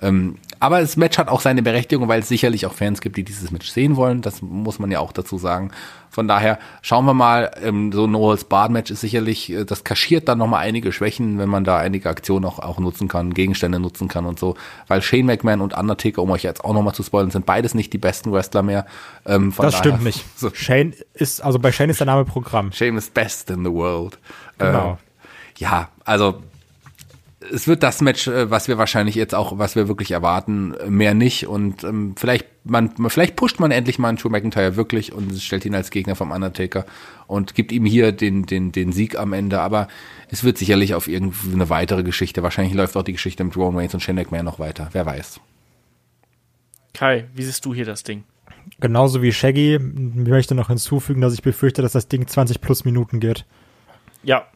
Ähm, aber das Match hat auch seine Berechtigung, weil es sicherlich auch Fans gibt, die dieses Match sehen wollen. Das muss man ja auch dazu sagen. Von daher schauen wir mal, ähm, so ein No Bar Match ist sicherlich, äh, das kaschiert dann nochmal einige Schwächen, wenn man da einige Aktionen auch, auch nutzen kann, Gegenstände nutzen kann und so. Weil Shane McMahon und Undertaker, um euch jetzt auch nochmal zu spoilern, sind beides nicht die besten Wrestler mehr. Ähm, das stimmt nicht. [LAUGHS] So. Shane ist, also bei Shane ist der Name Programm. Shane is best in the world. Genau. Äh, ja, also es wird das Match, äh, was wir wahrscheinlich jetzt auch, was wir wirklich erwarten, mehr nicht. Und ähm, vielleicht, man, vielleicht pusht man endlich mal einen Drew McIntyre wirklich und stellt ihn als Gegner vom Undertaker und gibt ihm hier den, den, den Sieg am Ende. Aber es wird sicherlich auf irgendeine weitere Geschichte. Wahrscheinlich läuft auch die Geschichte mit Roman Reigns und Shane McMahon noch weiter. Wer weiß. Kai, wie siehst du hier das Ding? Genauso wie Shaggy. Ich möchte noch hinzufügen, dass ich befürchte, dass das Ding 20 plus Minuten geht. Ja,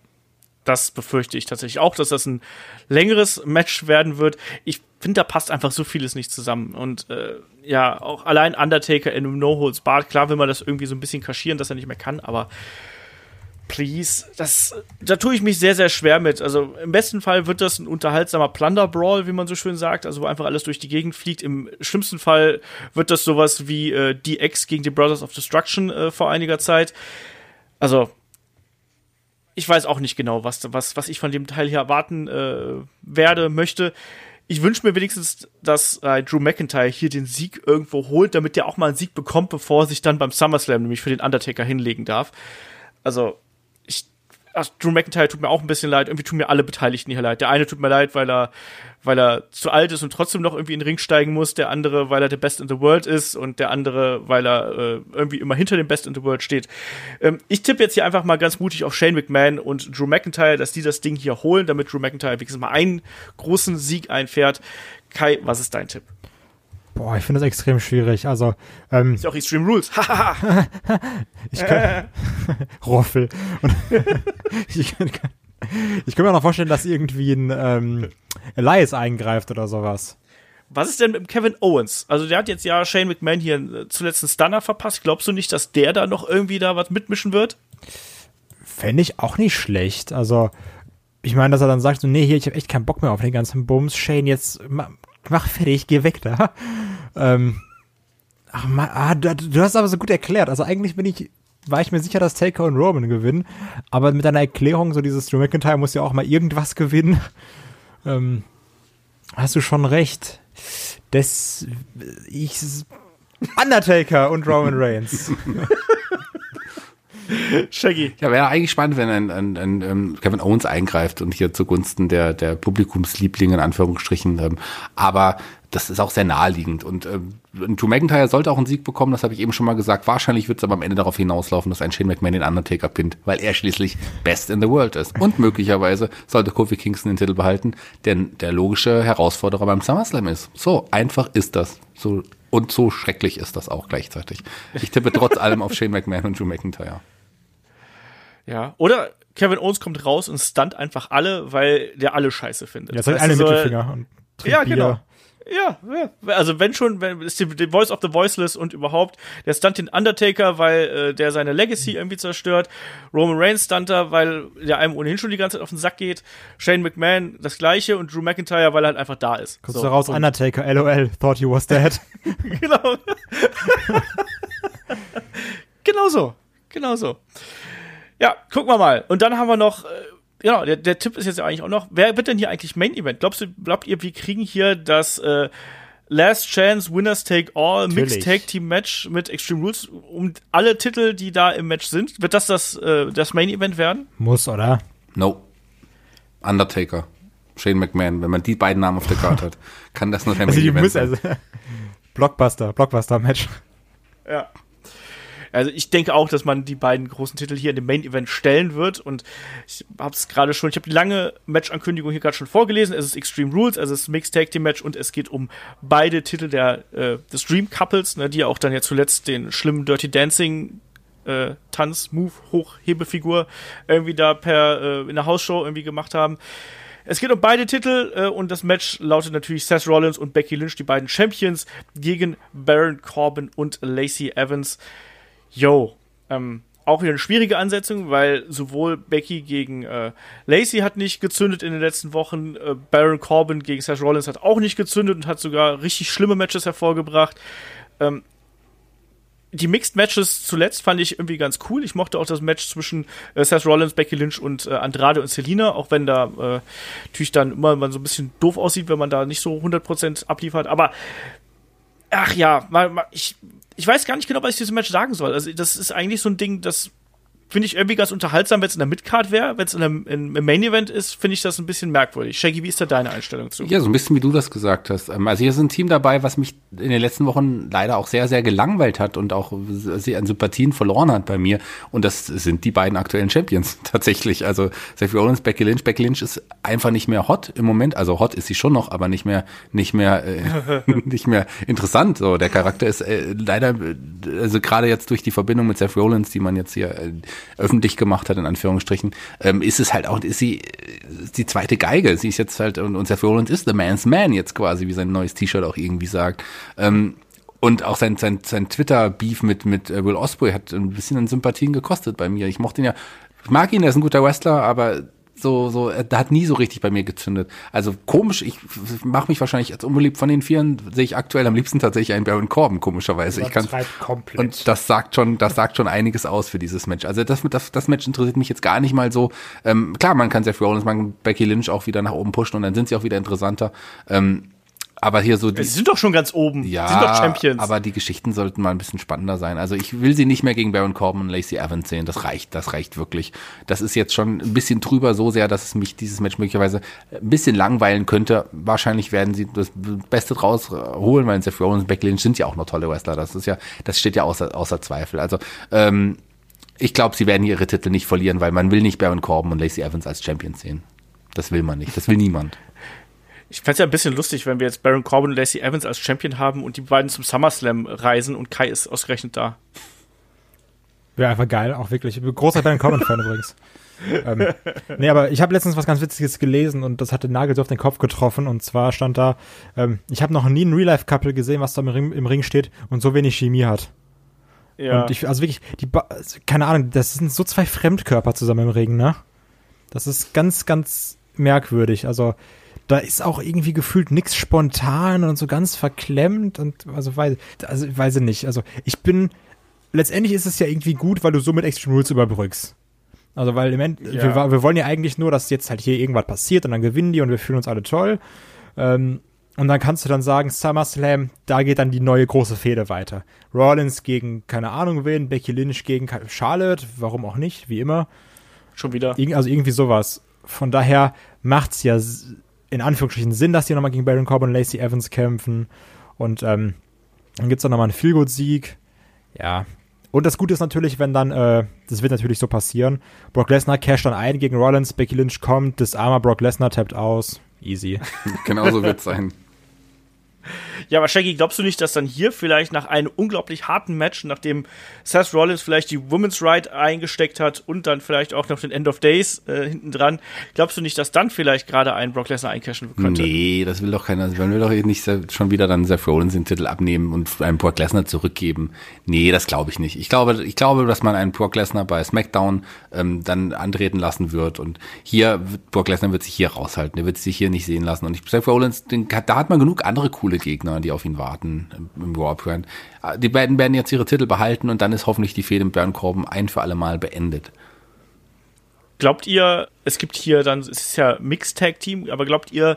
das befürchte ich tatsächlich auch, dass das ein längeres Match werden wird. Ich finde, da passt einfach so vieles nicht zusammen. Und äh, ja, auch allein Undertaker in einem No-Holds-Bart, klar will man das irgendwie so ein bisschen kaschieren, dass er nicht mehr kann, aber please, das, da tue ich mich sehr, sehr schwer mit. Also im besten Fall wird das ein unterhaltsamer Plunder-Brawl, wie man so schön sagt, also wo einfach alles durch die Gegend fliegt. Im schlimmsten Fall wird das sowas wie äh, DX gegen die Brothers of Destruction äh, vor einiger Zeit. Also ich weiß auch nicht genau, was, was, was ich von dem Teil hier erwarten äh, werde, möchte. Ich wünsche mir wenigstens, dass äh, Drew McIntyre hier den Sieg irgendwo holt, damit der auch mal einen Sieg bekommt, bevor er sich dann beim SummerSlam nämlich für den Undertaker hinlegen darf. Also, ach, Drew McIntyre tut mir auch ein bisschen leid. Irgendwie tun mir alle Beteiligten hier leid. Der eine tut mir leid, weil er, weil er zu alt ist und trotzdem noch irgendwie in den Ring steigen muss. Der andere, weil er der Best in the World ist. Und der andere, weil er äh, irgendwie immer hinter dem Best in the World steht. Ähm, ich tippe jetzt hier einfach mal ganz mutig auf Shane McMahon und Drew McIntyre, dass die das Ding hier holen, damit Drew McIntyre wenigstens mal einen großen Sieg einfährt. Kai, was ist dein Tipp? Boah, ich finde das extrem schwierig. Also, ähm, ist ja auch Extreme Rules. [LAUGHS] ich kann, [LAUGHS] Roffel. [LAUGHS] Ich kann, ich kann mir auch noch vorstellen, dass irgendwie ein ähm, Elias eingreift oder sowas. Was ist denn mit Kevin Owens? Also der hat jetzt ja Shane McMahon hier äh, zuletzt einen Stunner verpasst. Glaubst du nicht, dass der da noch irgendwie da was mitmischen wird? Fände ich auch nicht schlecht. Also ich meine, dass er dann sagt so, nee, hier, ich habe echt keinen Bock mehr auf den ganzen Bums. Shane, jetzt mach fertig, geh weg da. Ähm, ach, man, ah, du, du hast aber so gut erklärt. Also eigentlich bin ich, war ich mir sicher, dass Taker und Roman gewinnen. Aber mit deiner Erklärung, so dieses Drew McIntyre muss ja auch mal irgendwas gewinnen. Ähm, hast du schon recht. Das, ich, Undertaker und Roman Reigns. [LAUGHS] Shaggy. Ja, wäre eigentlich spannend, wenn ein, ein, ein, ähm, Kevin Owens eingreift und hier zugunsten der, der Publikumslieblinge in Anführungsstrichen. Ähm, aber das ist auch sehr naheliegend. Und ähm, Drew McIntyre sollte auch einen Sieg bekommen, das habe ich eben schon mal gesagt. Wahrscheinlich wird es aber am Ende darauf hinauslaufen, dass ein Shane McMahon den Undertaker pinnt, weil er schließlich Best in the World ist. Und möglicherweise sollte Kofi Kingston den Titel behalten, denn der logische Herausforderer beim SummerSlam ist. So einfach ist das. So, und so schrecklich ist das auch gleichzeitig. Ich tippe trotz allem auf Shane McMahon und Drew McIntyre. Ja, oder Kevin Owens kommt raus und stunt einfach alle, weil der alle scheiße findet. Ja, zeigt eine so, Mittelfinger und Ja, Bier. genau. Ja, ja, also wenn schon, wenn ist die, die Voice of the Voiceless und überhaupt, der stunt den Undertaker, weil äh, der seine Legacy irgendwie zerstört, Roman Reigns stunter, weil der einem ohnehin schon die ganze Zeit auf den Sack geht, Shane McMahon das gleiche und Drew McIntyre, weil er halt einfach da ist. Kommst so, du raus, Undertaker, LOL, thought you was dead. [LAUGHS] [LAUGHS] genau. [LAUGHS] genau so, genau so. Ja, gucken wir mal. Und dann haben wir noch, äh, genau, der, der Tipp ist jetzt eigentlich auch noch, wer wird denn hier eigentlich Main Event? Glaubst du, glaubt ihr, wir kriegen hier das äh, Last Chance Winners Take All Natürlich. Mixed Tag Team Match mit Extreme Rules um alle Titel, die da im Match sind? Wird das das, äh, das Main Event werden? Muss, oder? No. Undertaker. Shane McMahon, wenn man die beiden Namen auf der Karte hat, [LAUGHS] kann das nur der also Main Event sein. Also, [LAUGHS] Blockbuster, Blockbuster Match. Ja. Also ich denke auch, dass man die beiden großen Titel hier in dem Main Event stellen wird und ich habe es gerade schon, ich habe die lange Match-Ankündigung hier gerade schon vorgelesen. Es ist Extreme Rules, es ist Mixed Tag Team Match und es geht um beide Titel der äh, des Dream Couples, ne, die ja auch dann ja zuletzt den schlimmen Dirty Dancing äh, Tanz, Move, Hochhebefigur irgendwie da per äh, in der Hausshow irgendwie gemacht haben. Es geht um beide Titel äh, und das Match lautet natürlich Seth Rollins und Becky Lynch, die beiden Champions, gegen Baron Corbin und Lacey Evans yo, ähm, auch wieder eine schwierige Ansetzung, weil sowohl Becky gegen äh, Lacey hat nicht gezündet in den letzten Wochen, äh, Baron Corbin gegen Seth Rollins hat auch nicht gezündet und hat sogar richtig schlimme Matches hervorgebracht. Ähm, die Mixed Matches zuletzt fand ich irgendwie ganz cool. Ich mochte auch das Match zwischen äh, Seth Rollins, Becky Lynch und äh, Andrade und Selina, auch wenn da äh, natürlich dann immer man so ein bisschen doof aussieht, wenn man da nicht so 100% abliefert. Aber ach ja, mal, mal, ich ich weiß gar nicht genau, was ich diesem Match sagen soll. Also, das ist eigentlich so ein Ding, das finde ich irgendwie ganz unterhaltsam, wenn es in der Midcard wäre. Wenn es im Main Event ist, finde ich das ein bisschen merkwürdig. Shaggy, wie ist da deine Einstellung zu? Ja, so ein bisschen wie du das gesagt hast. Ähm, also hier ist ein Team dabei, was mich in den letzten Wochen leider auch sehr, sehr gelangweilt hat und auch sehr an Sympathien verloren hat bei mir. Und das sind die beiden aktuellen Champions [LAUGHS] tatsächlich. Also Seth Rollins, Becky Lynch. Becky Lynch ist einfach nicht mehr hot im Moment. Also hot ist sie schon noch, aber nicht mehr, nicht mehr, äh, [LAUGHS] nicht mehr interessant. So der Charakter ist äh, leider, also gerade jetzt durch die Verbindung mit Seth Rollins, die man jetzt hier äh, öffentlich gemacht hat, in Anführungsstrichen, ähm, ist es halt auch, ist sie ist die zweite Geige. Sie ist jetzt halt, und, und Seth Rollins ist the man's man jetzt quasi, wie sein neues T-Shirt auch irgendwie sagt. Ähm, und auch sein, sein, sein Twitter-Beef mit, mit äh, Will Osprey hat ein bisschen an Sympathien gekostet bei mir. Ich mochte ihn ja, ich mag ihn, er ist ein guter Wrestler, aber so, so, er hat nie so richtig bei mir gezündet. Also komisch, ich mache mich wahrscheinlich als unbeliebt von den Vieren, sehe ich aktuell am liebsten tatsächlich einen Baron Corbin, komischerweise. Ich kann, komplett. und das sagt schon, das sagt schon einiges aus für dieses Match. Also das, das, das Match interessiert mich jetzt gar nicht mal so. Ähm, klar, man kann Seth Rollins, man kann Becky Lynch auch wieder nach oben pushen und dann sind sie auch wieder interessanter. Ähm, aber hier so die, Sie sind doch schon ganz oben. Ja, Sie sind doch Champions. aber die Geschichten sollten mal ein bisschen spannender sein. Also ich will sie nicht mehr gegen Baron Corbin und Lacey Evans sehen. Das reicht, das reicht wirklich. Das ist jetzt schon ein bisschen drüber so sehr, dass es mich dieses Match möglicherweise ein bisschen langweilen könnte. Wahrscheinlich werden sie das Beste draus holen, weil Seth Rollins und Becky Lynch sind ja auch noch tolle Wrestler. Das ist ja, das steht ja außer, außer Zweifel. Also, ähm, ich glaube, sie werden ihre Titel nicht verlieren, weil man will nicht Baron Corbin und Lacey Evans als Champions sehen. Das will man nicht. Das will niemand. Ich fände es ja ein bisschen lustig, wenn wir jetzt Baron Corbin und Lacey Evans als Champion haben und die beiden zum SummerSlam reisen und Kai ist ausgerechnet da. Wäre einfach geil, auch wirklich. Ich bin großer Baron Corbin-Fan [LAUGHS] übrigens. ähm, nee, aber ich habe letztens was ganz Witziges gelesen und das hat den Nagel so auf den Kopf getroffen. Und zwar stand da, ähm, ich habe noch nie ein Real-Life-Couple gesehen, was da im Ring, im Ring steht und so wenig Chemie hat. Ja. Und ich, also wirklich, die, keine Ahnung, das sind so zwei Fremdkörper zusammen im Ring, ne? Das ist ganz, ganz merkwürdig. Also, da ist auch irgendwie gefühlt nichts spontan und so ganz verklemmt und also weiß, also weiß ich nicht. Also ich bin, letztendlich ist es ja irgendwie gut, weil du so mit Extreme Rules überbrückst. Also weil im Endeffekt, ja. wir, wir, wollen ja eigentlich nur, dass jetzt halt hier irgendwas passiert und dann gewinnen die und wir fühlen uns alle toll. Ähm, und dann kannst du dann sagen, SummerSlam, da geht dann die neue große Fehde weiter. Rollins gegen, keine Ahnung wen, Becky Lynch gegen Charlotte, warum auch nicht, wie immer. Schon wieder. also irgendwie sowas. Von daher macht's ja in Anführungsstrichen Sinn, dass die nochmal gegen Baron Corbin und Lacey Evans kämpfen. Und ähm, dann gibt's dann nochmal einen Feelgood-Sieg. Ja. Und das Gute ist natürlich, wenn dann, äh, das wird natürlich so passieren, Brock Lesnar casht dann ein gegen Rollins, Becky Lynch kommt, das armer Brock Lesnar tappt aus. Easy. [LAUGHS] Genauso wird's sein. [LAUGHS] Ja, aber Shaggy, glaubst du nicht, dass dann hier vielleicht nach einem unglaublich harten Match, nachdem Seth Rollins vielleicht die Women's Right eingesteckt hat und dann vielleicht auch noch den End of Days äh, hinten dran, glaubst du nicht, dass dann vielleicht gerade ein Brock Lesnar eincashen könnte? Nee, das will doch keiner. Man will doch nicht schon wieder dann Seth Rollins den Titel abnehmen und einem Brock Lesnar zurückgeben. Nee, das glaube ich nicht. Ich glaube, ich glaube, dass man einen Brock Lesnar bei SmackDown ähm, dann antreten lassen wird und hier, Brock Lesnar wird sich hier raushalten. Er wird sich hier nicht sehen lassen und ich, Seth Rollins, den, da hat man genug andere coole Gegner die auf ihn warten im Raw Brand. Ah, die beiden werden jetzt ihre Titel behalten und dann ist hoffentlich die Fehde mit Baron Corbin ein für alle Mal beendet. Glaubt ihr, es gibt hier dann, es ist ja Mixed Tag Team, aber glaubt ihr,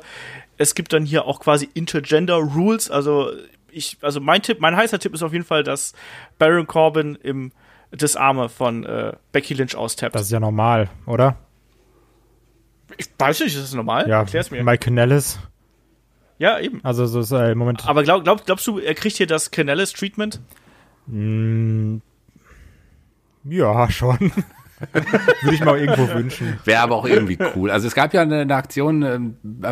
es gibt dann hier auch quasi Intergender Rules? Also ich, also mein Tipp, mein heißer Tipp ist auf jeden Fall, dass Baron Corbin im Disarme von äh, Becky Lynch austappt. Das ist ja normal, oder? Ich weiß nicht, ist das normal? Ja, Erklär's mir. Mike Kanellis ja, eben. Also so ist äh, Moment. Aber glaub, glaub, glaubst du, er kriegt hier das Canales-Treatment? Mm, ja, schon. [LAUGHS] Würde ich mal irgendwo wünschen. Wäre aber auch irgendwie cool. Also es gab ja eine, eine Aktion äh,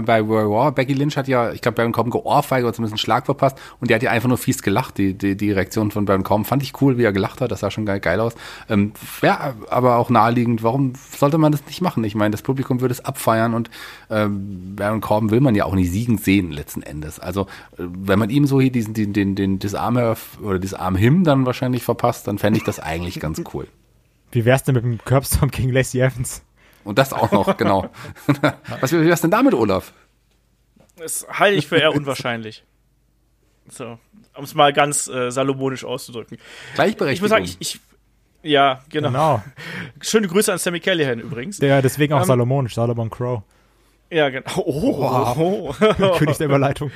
bei Royal War. Becky Lynch hat ja, ich glaube, Baron Corbin geohrfeige oder zumindest einen Schlag verpasst und die hat ja einfach nur fies gelacht. Die, die, die Reaktion von Baron Corbin fand ich cool, wie er gelacht hat. Das sah schon geil, geil aus. Ähm, ja, aber auch naheliegend. Warum sollte man das nicht machen? Ich meine, das Publikum würde es abfeiern und ähm, Baron Corbin will man ja auch nicht siegend sehen letzten Endes. Also äh, wenn man ihm so hier diesen, den, den, den, das Arme oder das Arm Him dann wahrscheinlich verpasst, dann fände ich das eigentlich ganz cool. Wie wär's denn mit dem Curbstorm gegen Lacey Evans? Und das auch noch, genau. [LAUGHS] Was wie wär's denn damit, Olaf? Das halte ich für eher unwahrscheinlich. So, um es mal ganz äh, salomonisch auszudrücken. Gleichberechtigung. Ich muss sagen, ich, ich ja, genau. Genau. [LAUGHS] Schöne Grüße an Sammy Callahan übrigens. Der deswegen auch Ähm, salomonisch, Salomon Crow. Ja, genau. [LAUGHS] Oh, Wow. König der Überleitung.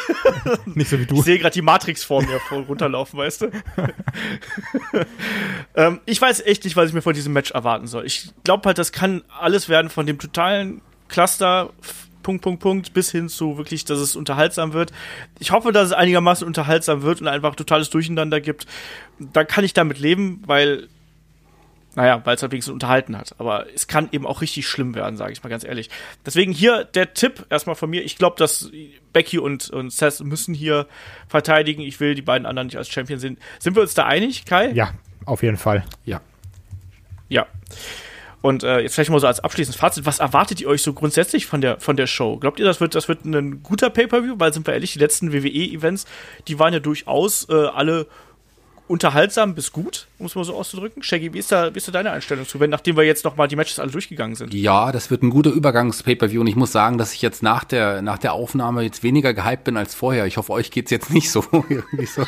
[LAUGHS] Nicht so wie du. Ich sehe gerade die Matrix vor mir runterlaufen, weißt du? [LAUGHS] ähm, ich weiß echt nicht, was ich mir von diesem Match erwarten soll. Ich glaube halt, das kann alles werden von dem totalen Cluster, Punkt, Punkt, Punkt, bis hin zu wirklich, dass es unterhaltsam wird. Ich hoffe, dass es einigermaßen unterhaltsam wird und einfach totales Durcheinander gibt. Da kann ich damit leben, weil, naja, weil es halt wenigstens unterhalten hat. Aber es kann eben auch richtig schlimm werden, sage ich mal ganz ehrlich. Deswegen hier der Tipp erstmal von mir. Ich glaube, dass Becky und, und Seth müssen hier verteidigen. Ich will die beiden anderen nicht als Champion sehen. Sind wir uns da einig, Kai? Ja, auf jeden Fall. Ja. Ja. Und äh, jetzt vielleicht mal so als abschließendes Fazit, was erwartet ihr euch so grundsätzlich von der, von der Show? Glaubt ihr, das wird, das wird ein guter Pay-Per-View? Weil, sind wir ehrlich, die letzten WWE-Events, die waren ja durchaus äh, alle unterhaltsam bis gut, um es mal so auszudrücken. Shaggy, wie ist da, wie ist da deine Einstellung zu, wenn, nachdem wir jetzt noch mal die Matches alle durchgegangen sind? Ja, das wird ein guter Übergangs-Pay-Per-View und ich muss sagen, dass ich jetzt nach der, nach der Aufnahme jetzt weniger gehypt bin als vorher. Ich hoffe, euch geht's jetzt nicht so. [LAUGHS] So.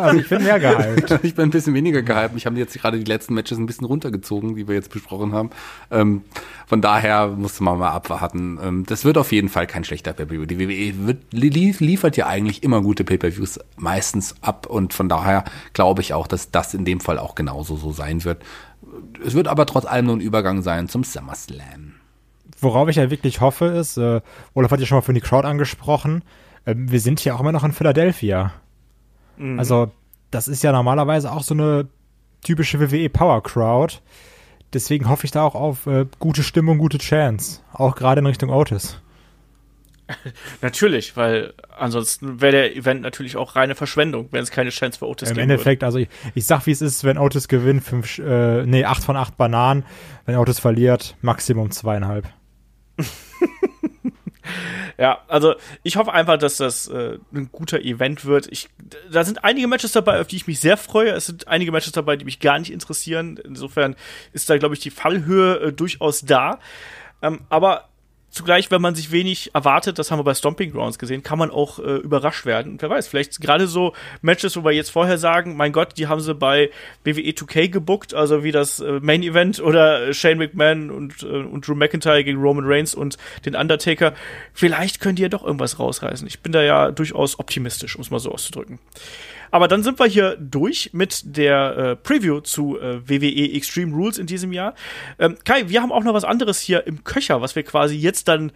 Also ich bin mehr gehypt. [LAUGHS] Ich bin ein bisschen weniger gehypt. Ich habe jetzt gerade die letzten Matches ein bisschen runtergezogen, die wir jetzt besprochen haben. Ähm, von daher musste man mal abwarten. Ähm, das wird auf jeden Fall kein schlechter Pay-Per-View. Die WWE wird, li liefert ja eigentlich immer gute Pay-Per-Views meistens ab und von daher glaube ich auch, dass das in dem Fall auch genauso so sein wird. Es wird aber trotz allem nur ein Übergang sein zum SummerSlam. Worauf ich ja wirklich hoffe, ist, äh, Olaf hat ja schon mal für die Crowd angesprochen, äh, wir sind hier auch immer noch in Philadelphia. Also, das ist ja normalerweise auch so eine typische WWE Power Crowd. Deswegen hoffe ich da auch auf äh, gute Stimmung, gute Chance. Auch gerade in Richtung Otis. [LAUGHS] Natürlich, weil ansonsten wäre der Event natürlich auch reine Verschwendung, wenn es keine Chance für Otis Im geben Endeffekt, also ich, ich sag, wie es ist, wenn Otis gewinnt, fünf, äh, nee, acht von acht Bananen. Wenn Otis verliert, Maximum zweieinhalb. [LAUGHS] Ja, also ich hoffe einfach, dass das äh, ein guter Event wird. Ich, da sind einige Matches dabei, auf die ich mich sehr freue. Es sind einige Matches dabei, die mich gar nicht interessieren. Insofern ist da, glaube ich, die Fallhöhe äh, durchaus da. Ähm, aber zugleich, wenn man sich wenig erwartet, das haben wir bei Stomping Grounds gesehen, kann man auch äh, überrascht werden. Wer weiß, vielleicht gerade so Matches, wo wir jetzt vorher sagen, mein Gott, die haben sie bei WWE 2K gebuckt, also wie das äh, Main Event oder äh, Shane McMahon und, äh, und Drew McIntyre gegen Roman Reigns und den Undertaker. Vielleicht können die ja doch irgendwas rausreißen. Ich bin da ja durchaus optimistisch, um es mal so auszudrücken. Aber dann sind wir hier durch mit der äh, Preview zu äh, WWE Extreme Rules in diesem Jahr. Ähm, Kai, wir haben auch noch was anderes hier im Köcher, was wir quasi jetzt dann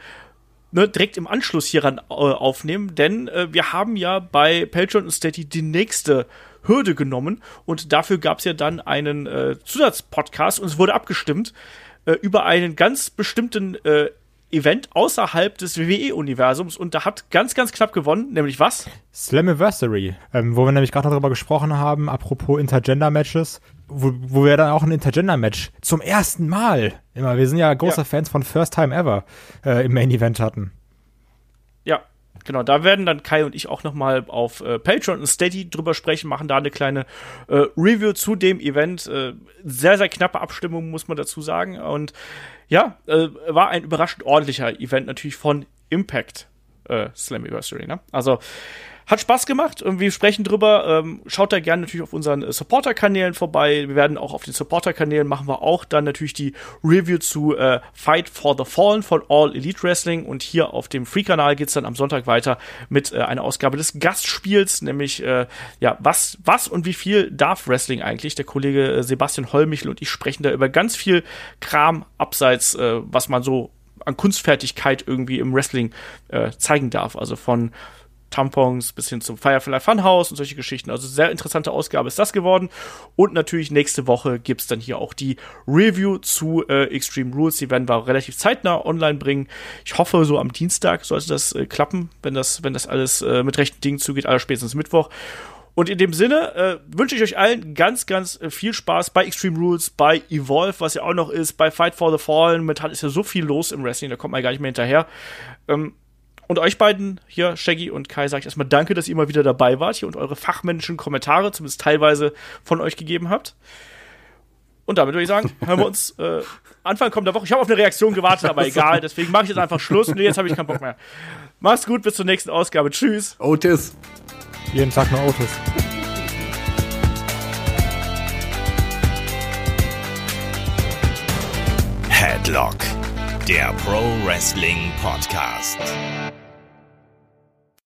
ne, direkt im Anschluss hieran äh, aufnehmen, denn äh, wir haben ja bei Patreon und Steady die nächste Hürde genommen. Und dafür gab es ja dann einen äh, Zusatzpodcast. Und es wurde abgestimmt äh, über einen ganz bestimmten äh, Event außerhalb des WWE-Universums und da hat ganz, ganz knapp gewonnen, nämlich was? Slammiversary, ähm, wo wir nämlich gerade darüber gesprochen haben, apropos Intergender-Matches, wo, wo wir dann auch ein Intergender-Match zum ersten Mal, immer, wir sind ja große Ja. Fans von First Time Ever, äh, im Main-Event hatten. Ja, genau. Da werden dann Kai und ich auch noch mal auf äh, Patreon und Steady drüber sprechen, machen da eine kleine äh, Review zu dem Event. Äh, sehr, sehr knappe Abstimmung, muss man dazu sagen. Und ja, äh, war ein überraschend ordentlicher Event natürlich von Impact äh, Slammiversary. Ne? Also hat Spaß gemacht und wir sprechen drüber. Ähm, schaut da gerne natürlich auf unseren äh, Supporter-Kanälen vorbei. Wir werden auch auf den Supporter-Kanälen machen wir auch dann natürlich die Review zu äh, Fight for the Fallen von All Elite Wrestling und hier auf dem Free-Kanal geht's dann am Sonntag weiter mit äh, einer Ausgabe des Gastspiels, nämlich äh, ja, was, was und wie viel darf Wrestling eigentlich? Der Kollege äh, Sebastian Hollmichel und ich sprechen da über ganz viel Kram abseits, äh, was man so an Kunstfertigkeit irgendwie im Wrestling äh, zeigen darf. Also von Tampons bis hin zum Firefly Funhouse und solche Geschichten. Also sehr interessante Ausgabe ist das geworden. Und natürlich nächste Woche gibt's dann hier auch die Review zu äh, Extreme Rules. Die werden wir relativ zeitnah online bringen. Ich hoffe, so am Dienstag sollte das äh, klappen, wenn das, wenn das alles äh, mit rechten Dingen zugeht, aller spätestens Mittwoch. Und in dem Sinne äh, wünsche ich euch allen ganz, ganz äh, viel Spaß bei Extreme Rules, bei Evolve, was ja auch noch ist, bei Fight for the Fallen. Momentan ist ja so viel los im Wrestling, da kommt man gar nicht mehr hinterher. Ähm, und euch beiden hier, Shaggy und Kai, sage ich erstmal danke, dass ihr immer wieder dabei wart hier und eure fachmännischen Kommentare zumindest teilweise von euch gegeben habt. Und damit würde ich sagen, hören wir uns äh, Anfang kommender Woche. Ich habe auf eine Reaktion gewartet, aber egal. Deswegen mache ich jetzt einfach Schluss. Nee, jetzt habe ich keinen Bock mehr. Mach's gut, bis zur nächsten Ausgabe. Tschüss. Otis. Jeden Tag nur Autos. Headlock, der Pro Wrestling Podcast.